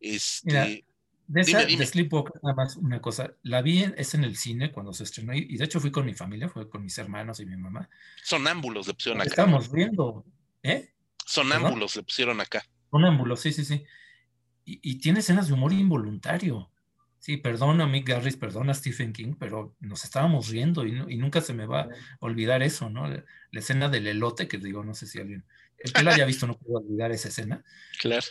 Este, de, esa, de Sleepwalker, nada más una cosa. La vi en, es en el cine cuando se estrenó y, de hecho fui con mi familia, fue con mis hermanos y mi mamá. Sonámbulos le pusieron acá. Estamos viendo, ¿eh? Sonámbulos le pusieron acá. Sonámbulos, sí, sí, sí. Y, tiene escenas de humor involuntario. Sí, perdona a Mick Garris, perdona a Stephen King, pero nos estábamos riendo y, nunca se me va a olvidar eso, ¿no? La, escena del elote, que digo, no sé si alguien, el que la haya visto no puede olvidar esa escena. Claro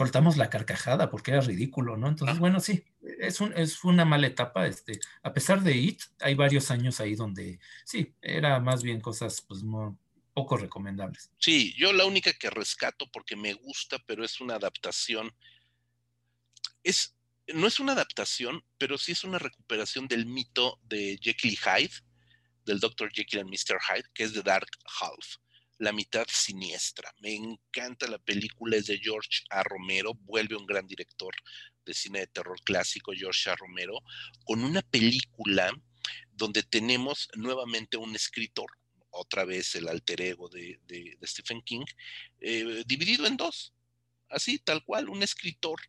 soltamos la carcajada porque era ridículo, ¿no? Entonces, bueno, sí, es, un, es una mala etapa. Este, a pesar de IT, hay varios años ahí donde sí, era más bien cosas pues poco recomendables. Sí, yo la única que rescato porque me gusta, pero es una adaptación. Es, no es una adaptación, pero sí es una recuperación del mito de Jekyll y Hyde, del Dr. Jekyll and Mr. Hyde, que es de Dark Half la mitad siniestra. Me encanta la película, es de George A. Romero, vuelve un gran director de cine de terror clásico, George A. Romero, con una película donde tenemos nuevamente un escritor, otra vez el alter ego de, Stephen King, eh, dividido en dos, así, tal cual, un escritor,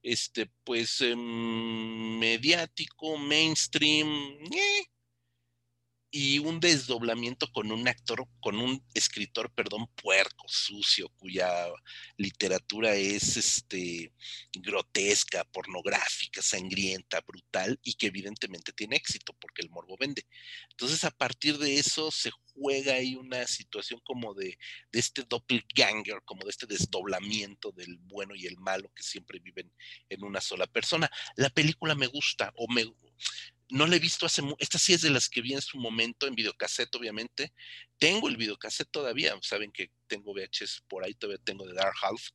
este, pues, em, mediático, mainstream, eh, y un desdoblamiento con un actor, con un escritor, perdón, puerco, sucio, cuya literatura es este, grotesca, pornográfica, sangrienta, brutal y que evidentemente tiene éxito porque el morbo vende. Entonces, a partir de eso se juega ahí una situación como de, de este doppelganger, como de este desdoblamiento del bueno y el malo que siempre viven en una sola persona. La película me gusta o me no la he visto hace, esta sí es de las que vi en su momento en videocassette, obviamente. Tengo el videocassette todavía, saben que tengo VHS por ahí, todavía tengo de Dark Half.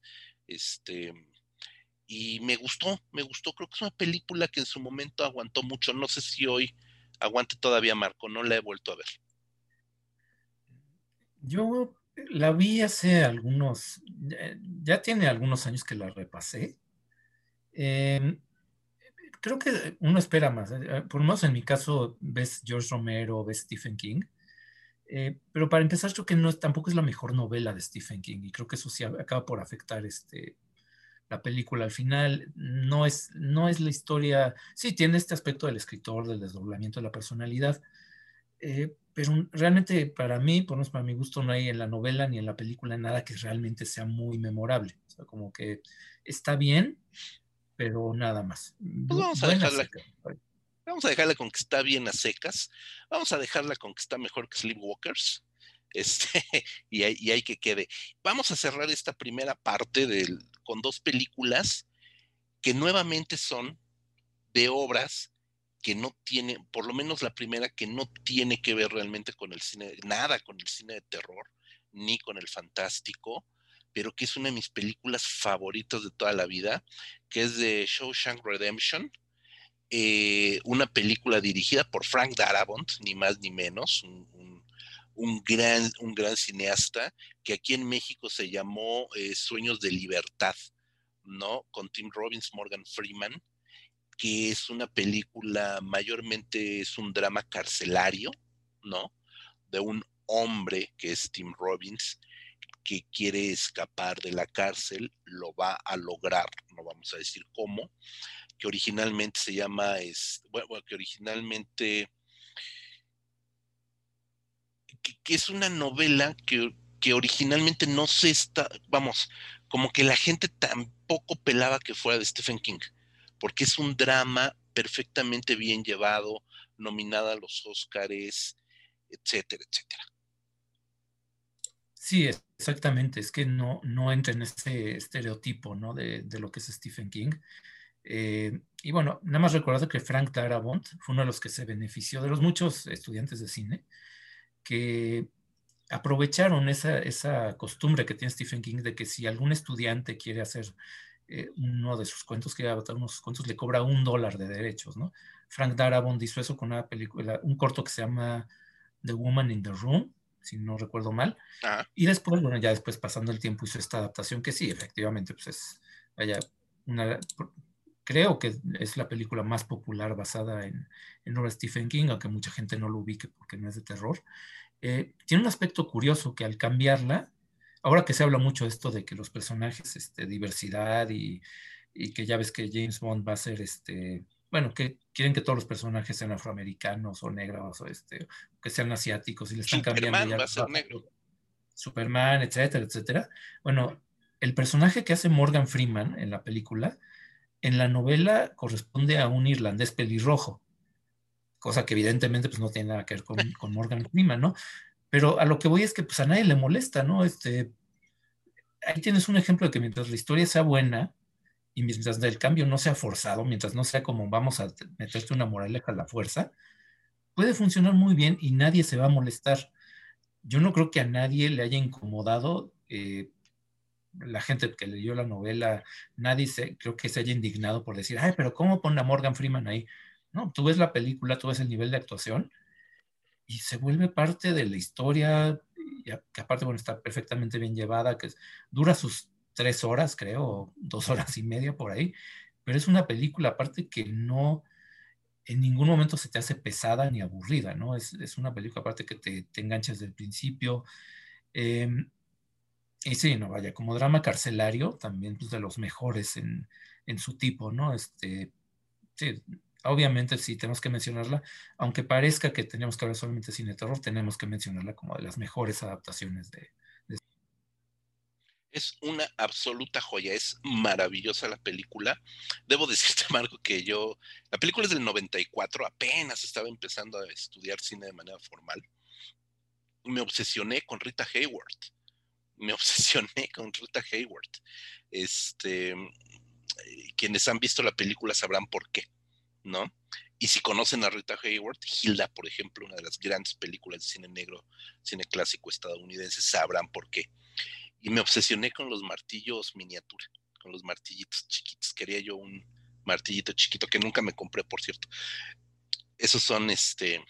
Este, y me gustó, me gustó, creo que es una película que en su momento aguantó mucho, no sé si hoy aguante todavía Marco, no la he vuelto a ver. Yo la vi hace algunos, ya tiene algunos años que la repasé. Eh, creo que uno espera más. ¿eh? Eh, por lo menos en mi caso, ves George Romero, ves Stephen King. Eh, pero para empezar, creo que no, tampoco es la mejor novela de Stephen King y creo que eso sí acaba por afectar este, la película. Al final, no es, no es la historia. Sí, tiene este aspecto del escritor, del desdoblamiento de la personalidad. pero realmente para mí, por lo menos para mi gusto, no hay en la novela ni en la película nada que realmente sea muy memorable. O sea, como que está bien, pero nada más. Pues vamos a dejarla. Vamos a dejarla con que está bien a secas. Vamos a dejarla con que está mejor que Sleepwalkers. Este, y, hay, y hay que quede. Vamos a cerrar esta primera parte del, con dos películas que nuevamente son de obras que no tienen, por lo menos la primera, que no tiene que ver realmente con el cine, nada con el cine de terror, ni con el fantástico, pero que es una de mis películas favoritas de toda la vida, que es de Shawshank Redemption, eh, una película dirigida por Frank Darabont, ni más ni menos, un, gran, un gran cineasta, que aquí en México se llamó eh, Sueños de Libertad, ¿no? Con Tim Robbins, Morgan Freeman, que es una película, mayormente es un drama carcelario, ¿no? De un hombre que es Tim Robbins, que quiere escapar de la cárcel, lo va a lograr, no vamos a decir cómo, que originalmente se llama, es, bueno, que originalmente, que, es una novela que, que originalmente no se está, vamos, como que la gente tampoco pelaba que fuera de Stephen King, porque es un drama perfectamente bien llevado, nominada a los Óscares, etcétera, etcétera. Sí, exactamente. Es que no, no entra en este estereotipo ¿no? de, lo que es Stephen King. Eh, y bueno, nada más recordar que Frank Darabont fue uno de los que se benefició de los muchos estudiantes de cine que aprovecharon esa, esa costumbre que tiene Stephen King de que si algún estudiante quiere hacer eh, uno de sus cuentos, quiere adaptar unos cuentos, le cobra un dólar de derechos, ¿no? Frank Darabont hizo eso con una película, un corto que se llama The Woman in the Room, si no recuerdo mal. Y después, bueno, ya después pasando el tiempo hizo esta adaptación que sí, efectivamente, pues es, vaya, una, creo que es la película más popular basada en, en obra de Stephen King, aunque mucha gente no lo ubique porque no es de terror. Eh, tiene un aspecto curioso que al cambiarla, ahora que se habla mucho de esto de que los personajes, este, diversidad y, y que ya ves que James Bond va a ser este, bueno, que quieren que todos los personajes sean afroamericanos o negros o este, que sean asiáticos y le están cambiando ya. Va a ser negro. Superman, etcétera, etcétera. Bueno, el personaje que hace Morgan Freeman en la película, en la novela corresponde a un irlandés pelirrojo, cosa que evidentemente pues no tiene nada que ver con, con Morgan Freeman, ¿no? Pero a lo que voy es que pues a nadie le molesta, ¿no? Este, ahí tienes un ejemplo de que mientras la historia sea buena, y mientras el cambio no sea forzado, mientras no sea como vamos a meterte una moraleja a la fuerza, puede funcionar muy bien y nadie se va a molestar. Yo no creo que a nadie le haya incomodado eh, la gente que leyó la novela, nadie se, creo que se haya indignado por decir, ay, pero ¿cómo pone a Morgan Freeman ahí? No, tú ves la película, tú ves el nivel de actuación y se vuelve parte de la historia, que aparte, bueno, está perfectamente bien llevada, que dura sus tres horas, creo, dos horas y media por ahí, pero es una película aparte que no, en ningún momento se te hace pesada ni aburrida, ¿no? Es, una película aparte que te, te enganchas desde el principio. Em, y sí, no vaya, como drama carcelario, también pues, de los mejores en, en su tipo, ¿no? Este, sí, obviamente sí tenemos que mencionarla, aunque parezca que tenemos que hablar solamente de cine terror, tenemos que mencionarla como de las mejores adaptaciones de, es una absoluta joya, es maravillosa la película. Debo decirte, Marco, que yo, la película es del 94, apenas estaba empezando a estudiar cine de manera formal. Me obsesioné con Rita Hayward. Me obsesioné con Rita Hayward. Este, quienes han visto la película sabrán por qué, ¿no? Y si conocen a Rita Hayward, Hilda, por ejemplo, una de las grandes películas de cine negro, cine clásico estadounidense, sabrán por qué y me obsesioné con los martillos miniatura, con los martillitos chiquitos. Quería yo un martillito chiquito que nunca me compré, por cierto. Esos son este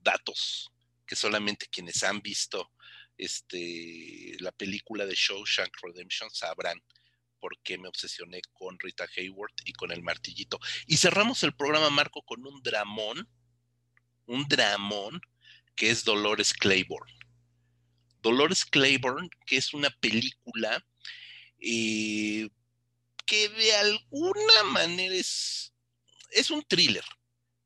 datos que solamente quienes han visto este, la película de Shawshank Redemption sabrán por qué me obsesioné con Rita Hayward y con el martillito. Y cerramos el programa, Marco, con un dramón, un dramón que es Dolores Claiborne. Dolores Claiborne, que es una película eh, que de alguna manera es, es un thriller.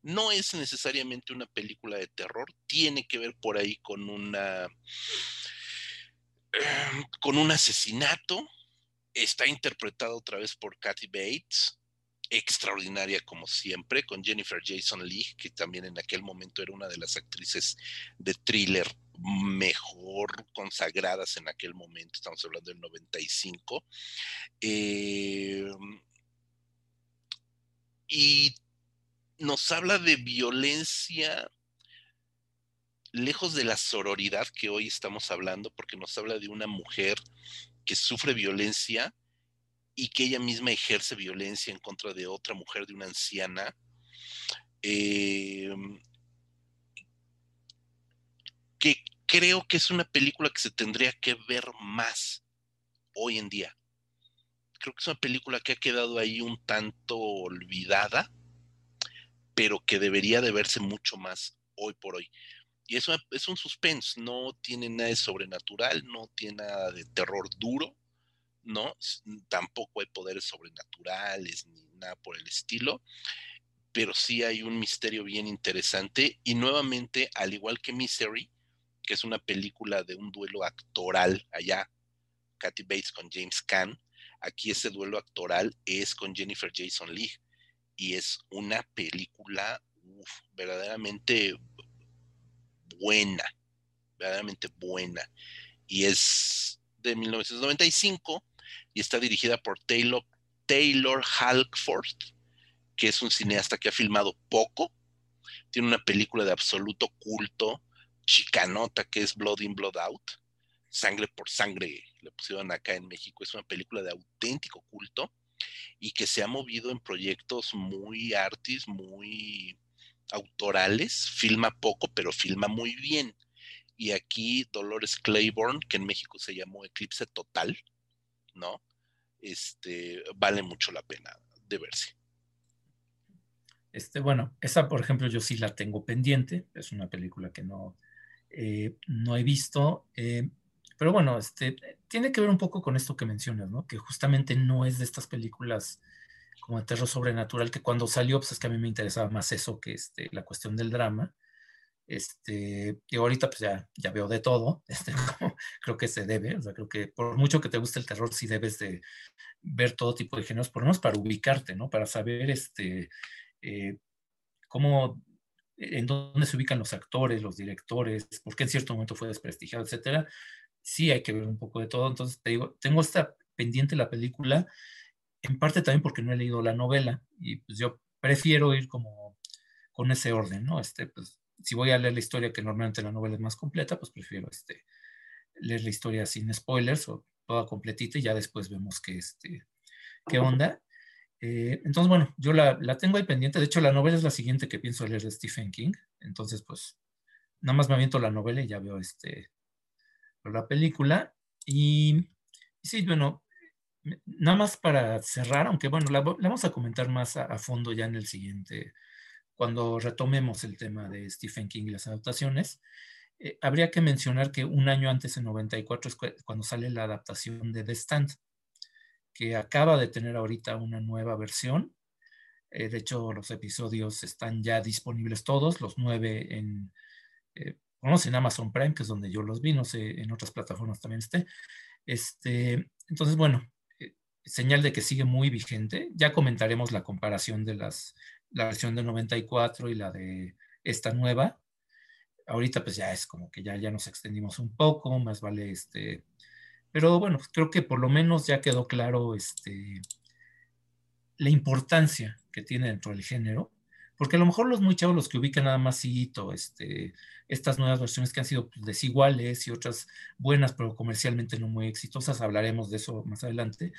No es necesariamente una película de terror, tiene que ver por ahí con una con un asesinato. Está interpretado otra vez por Kathy Bates, extraordinaria como siempre, con Jennifer Jason Leigh, que también en aquel momento era una de las actrices de thriller mejor consagradas en aquel momento, estamos hablando del 95. Eh, y nos habla de violencia lejos de la sororidad que hoy estamos hablando, porque nos habla de una mujer que sufre violencia y que ella misma ejerce violencia en contra de otra mujer, de una anciana. Eh, que creo que es una película que se tendría que ver más hoy en día. Creo que es una película que ha quedado ahí un tanto olvidada, pero que debería de verse mucho más hoy por hoy. Y es, es un suspense, no tiene nada de sobrenatural, no tiene nada de terror duro, ¿no? Tampoco hay poderes sobrenaturales ni nada por el estilo, pero sí hay un misterio bien interesante y nuevamente, al igual que Misery, que es una película de un duelo actoral allá, Kathy Bates con James Caan, aquí ese duelo actoral es con Jennifer Jason Leigh y es una película verdaderamente buena, verdaderamente buena y es de 1995 y está dirigida por Taylor, Taylor Halkford, que es un cineasta que ha filmado poco, tiene una película de absoluto culto, chicanota, que es Blood in, Blood Out, Sangre por Sangre, le pusieron acá en México, es una película de auténtico culto y que se ha movido en proyectos muy artis, muy autorales, filma poco, pero filma muy bien. Y aquí Dolores Claiborne, que en México se llamó Eclipse Total, ¿no? Este, vale mucho la pena de verse. Este, bueno, esa, por ejemplo, yo sí la tengo pendiente. Es una película que no, eh, no he visto. Eh, pero bueno, este, tiene que ver un poco con esto que mencionas, ¿no? Que justamente no es de estas películas como de terror sobrenatural, que cuando salió, pues es que a mí me interesaba más eso que este, la cuestión del drama. Este, y ahorita pues ya, ya veo de todo, este, creo que se debe, o sea, creo que por mucho que te guste el terror, sí debes de ver todo tipo de géneros, por lo menos para ubicarte, ¿no? Para saber este, eh, cómo, en dónde se ubican los actores, los directores, por qué en cierto momento fue desprestigiado, etcétera. Sí hay que ver un poco de todo, entonces te digo, tengo esta pendiente la película, en parte también porque no he leído la novela, y pues yo prefiero ir como con ese orden, ¿no? Este, pues si voy a leer la historia, que normalmente la novela es más completa, pues prefiero este, leer la historia sin spoilers o toda completita y ya después vemos qué, este, qué onda. Eh, entonces, bueno, yo la, la, tengo ahí pendiente. De hecho, la novela es la siguiente que pienso leer de Stephen King. Entonces, pues, nada más me aviento la novela y ya veo este, la película. Y, sí, bueno, nada más para cerrar, aunque bueno, la, vamos a comentar más a, a fondo ya en el siguiente cuando retomemos el tema de Stephen King y las adaptaciones, eh, habría que mencionar que un año antes, en 94, es cuando sale la adaptación de The Stand, que acaba de tener ahorita una nueva versión. Eh, de hecho, los episodios están ya disponibles todos, los nueve en, eh, en Amazon Prime, que es donde yo los vi, no sé, en otras plataformas también esté. Este, entonces, bueno, eh, señal de que sigue muy vigente. Ya comentaremos la comparación de las, la versión de 94 y la de esta nueva. Ahorita pues ya es como que ya, ya nos extendimos un poco, más vale este... Pero bueno, creo que por lo menos ya quedó claro este, la importancia que tiene dentro del género porque a lo mejor los muy chavos, los que ubican nada más Hito, este, estas nuevas versiones que han sido pues, desiguales y otras buenas, pero comercialmente no muy exitosas, hablaremos de eso más adelante,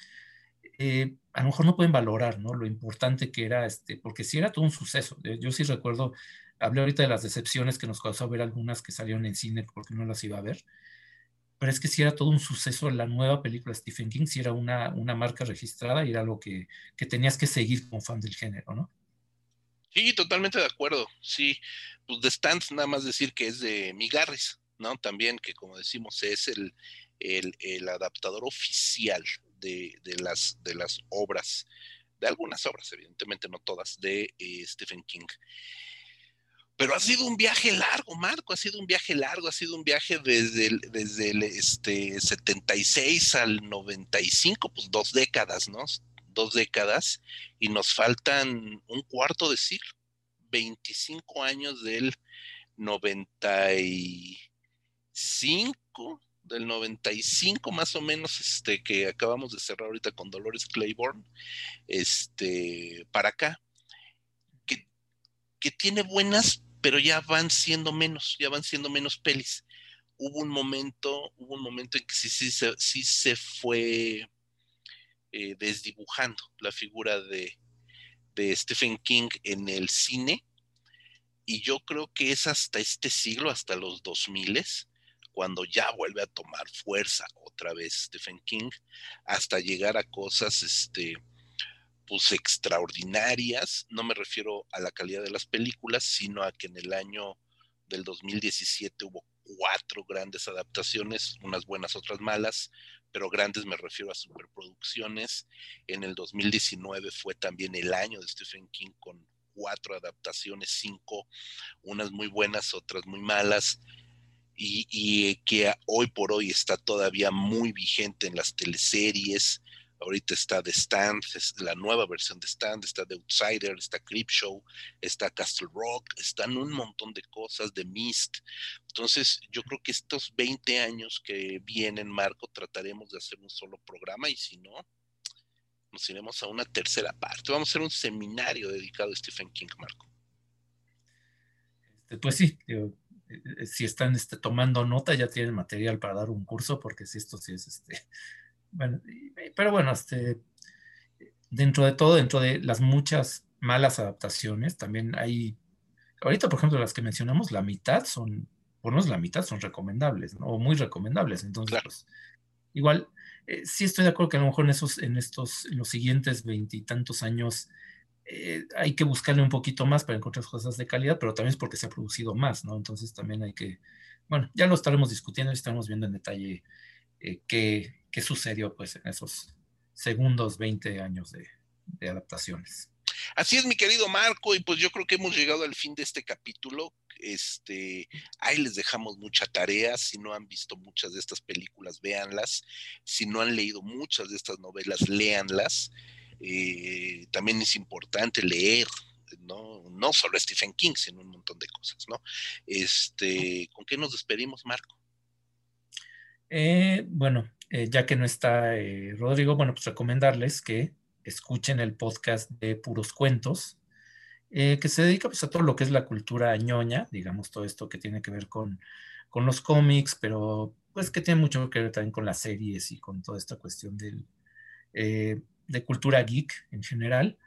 eh, a lo mejor no pueden valorar ¿no? lo importante que era, este, porque sí era todo un suceso. Yo sí recuerdo, hablé ahorita de las decepciones que nos causó ver algunas que salieron en cine porque no las iba a ver, pero es que sí era todo un suceso la nueva película Stephen King, sí era una, una marca registrada y era algo que, que tenías que seguir como fan del género, ¿no? Sí, totalmente de acuerdo. Sí, pues de Stans nada más decir que es de Migarris, ¿no? También que como decimos es el, el, adaptador oficial de, de, las, de las obras, de algunas obras, evidentemente no todas, de eh, Stephen King. Pero ha sido un viaje largo, Marco, ha sido un viaje largo, ha sido un viaje desde el, desde el este, 76 al 95, pues dos décadas, ¿no? dos décadas y nos faltan un cuarto de siglo, 25 años del 95, del 95 más o menos, este, que acabamos de cerrar ahorita con Dolores Claiborne, este, para acá, que, que tiene buenas, pero ya van siendo menos, ya van siendo menos pelis. Hubo un momento, hubo un momento en que sí, sí, sí se fue eh, desdibujando la figura de, Stephen King en el cine. Y yo creo que es hasta este siglo, hasta los 2000, cuando ya vuelve a tomar fuerza otra vez Stephen King, hasta llegar a cosas, este, pues extraordinarias. No me refiero a la calidad de las películas, sino a que en el año del 2017 hubo cuatro grandes adaptaciones, unas buenas, otras malas, pero grandes me refiero a superproducciones. En el 2019 fue también el año de Stephen King con cuatro adaptaciones, cinco, unas muy buenas, otras muy malas, y, que hoy por hoy está todavía muy vigente en las teleseries, Ahorita está The Stand, es la nueva versión de Stand, está The Outsider, está Creepshow, está Castle Rock, están un montón de cosas, de Mist. Entonces, yo creo que estos 20 años que vienen, Marco, trataremos de hacer un solo programa y si no, nos iremos a una tercera parte. Vamos a hacer un seminario dedicado a Stephen King, Marco. Este, pues sí, eh, si están este, tomando nota, ya tienen material para dar un curso, porque si esto sí es este bueno, pero bueno, este, dentro de todo, dentro de las muchas malas adaptaciones, también hay, ahorita por ejemplo las que mencionamos, la mitad son, por menos la mitad son recomendables, o muy recomendables. Entonces, pues, igual, eh, sí estoy de acuerdo que a lo mejor en esos, en estos, en los siguientes veintitantos años, eh, hay que buscarle un poquito más para encontrar cosas de calidad, pero también es porque se ha producido más, ¿no? Entonces también hay que, bueno, ya lo estaremos discutiendo y estaremos viendo en detalle eh, qué, qué sucedió pues en esos segundos 20 años de, adaptaciones. Así es, mi querido Marco, y pues yo creo que hemos llegado al fin de este capítulo. Este, ahí les dejamos mucha tarea. Si no han visto muchas de estas películas, véanlas. Si no han leído muchas de estas novelas, léanlas. También es importante leer, ¿no? No solo Stephen King, sino un montón de cosas, ¿no? Este, ¿con qué nos despedimos, Marco? Eh, bueno, eh, ya que no está eh, Rodrigo, bueno, pues recomendarles que escuchen el podcast de Puros Cuentos, que se dedica pues, a todo lo que es la cultura ñoña, digamos, todo esto que tiene que ver con, con los cómics, pero pues que tiene mucho que ver también con las series y con toda esta cuestión del, de cultura geek en general.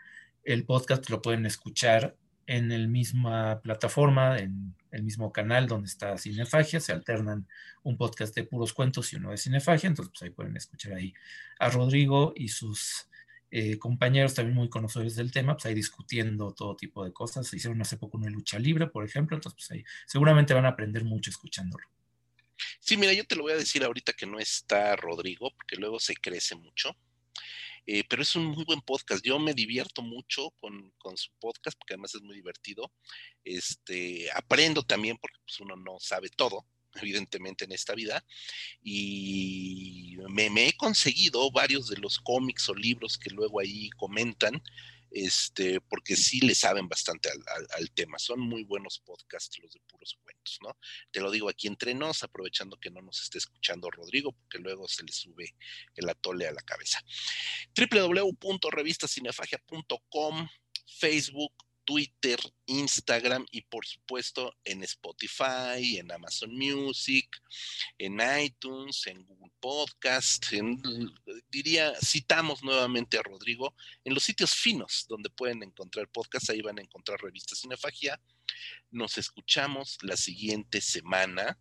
El podcast lo pueden escuchar en la misma plataforma, en el mismo canal donde está Cinefagia, se alternan un podcast de puros cuentos y uno de Cinefagia, entonces pues ahí pueden escuchar ahí a Rodrigo y sus eh, compañeros también muy conocedores del tema, pues ahí discutiendo todo tipo de cosas. hicieron hace poco una lucha libre, por ejemplo, entonces pues ahí seguramente van a aprender mucho escuchándolo. Sí, mira, yo te lo voy a decir ahorita que no está Rodrigo, porque luego se crece mucho. Eh, pero es un muy buen podcast. Yo me divierto mucho con, su podcast, porque además es muy divertido. Este, aprendo también, porque pues, uno no sabe todo, evidentemente, en esta vida. Y me, he conseguido varios de los cómics o libros que luego ahí comentan este, porque sí le saben bastante al, tema. Son muy buenos podcasts los de puros cuentos, ¿no? Te lo digo aquí entre nos, aprovechando que no nos esté escuchando Rodrigo, porque luego se le sube el atole a la cabeza. www.revistacinefagia.com, Facebook, Twitter, Instagram y por supuesto en Spotify, en Amazon Music, en iTunes, en Google Podcast, diría, citamos nuevamente a Rodrigo, en los sitios finos donde pueden encontrar podcasts, ahí van a encontrar revistas Cinefagia. Nos escuchamos la siguiente semana.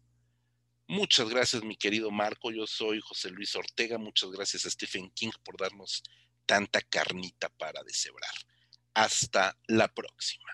Muchas gracias, mi querido Marco. Yo soy José Luis Ortega. Muchas gracias a Stephen King por darnos tanta carnita para deshebrar. Hasta la próxima.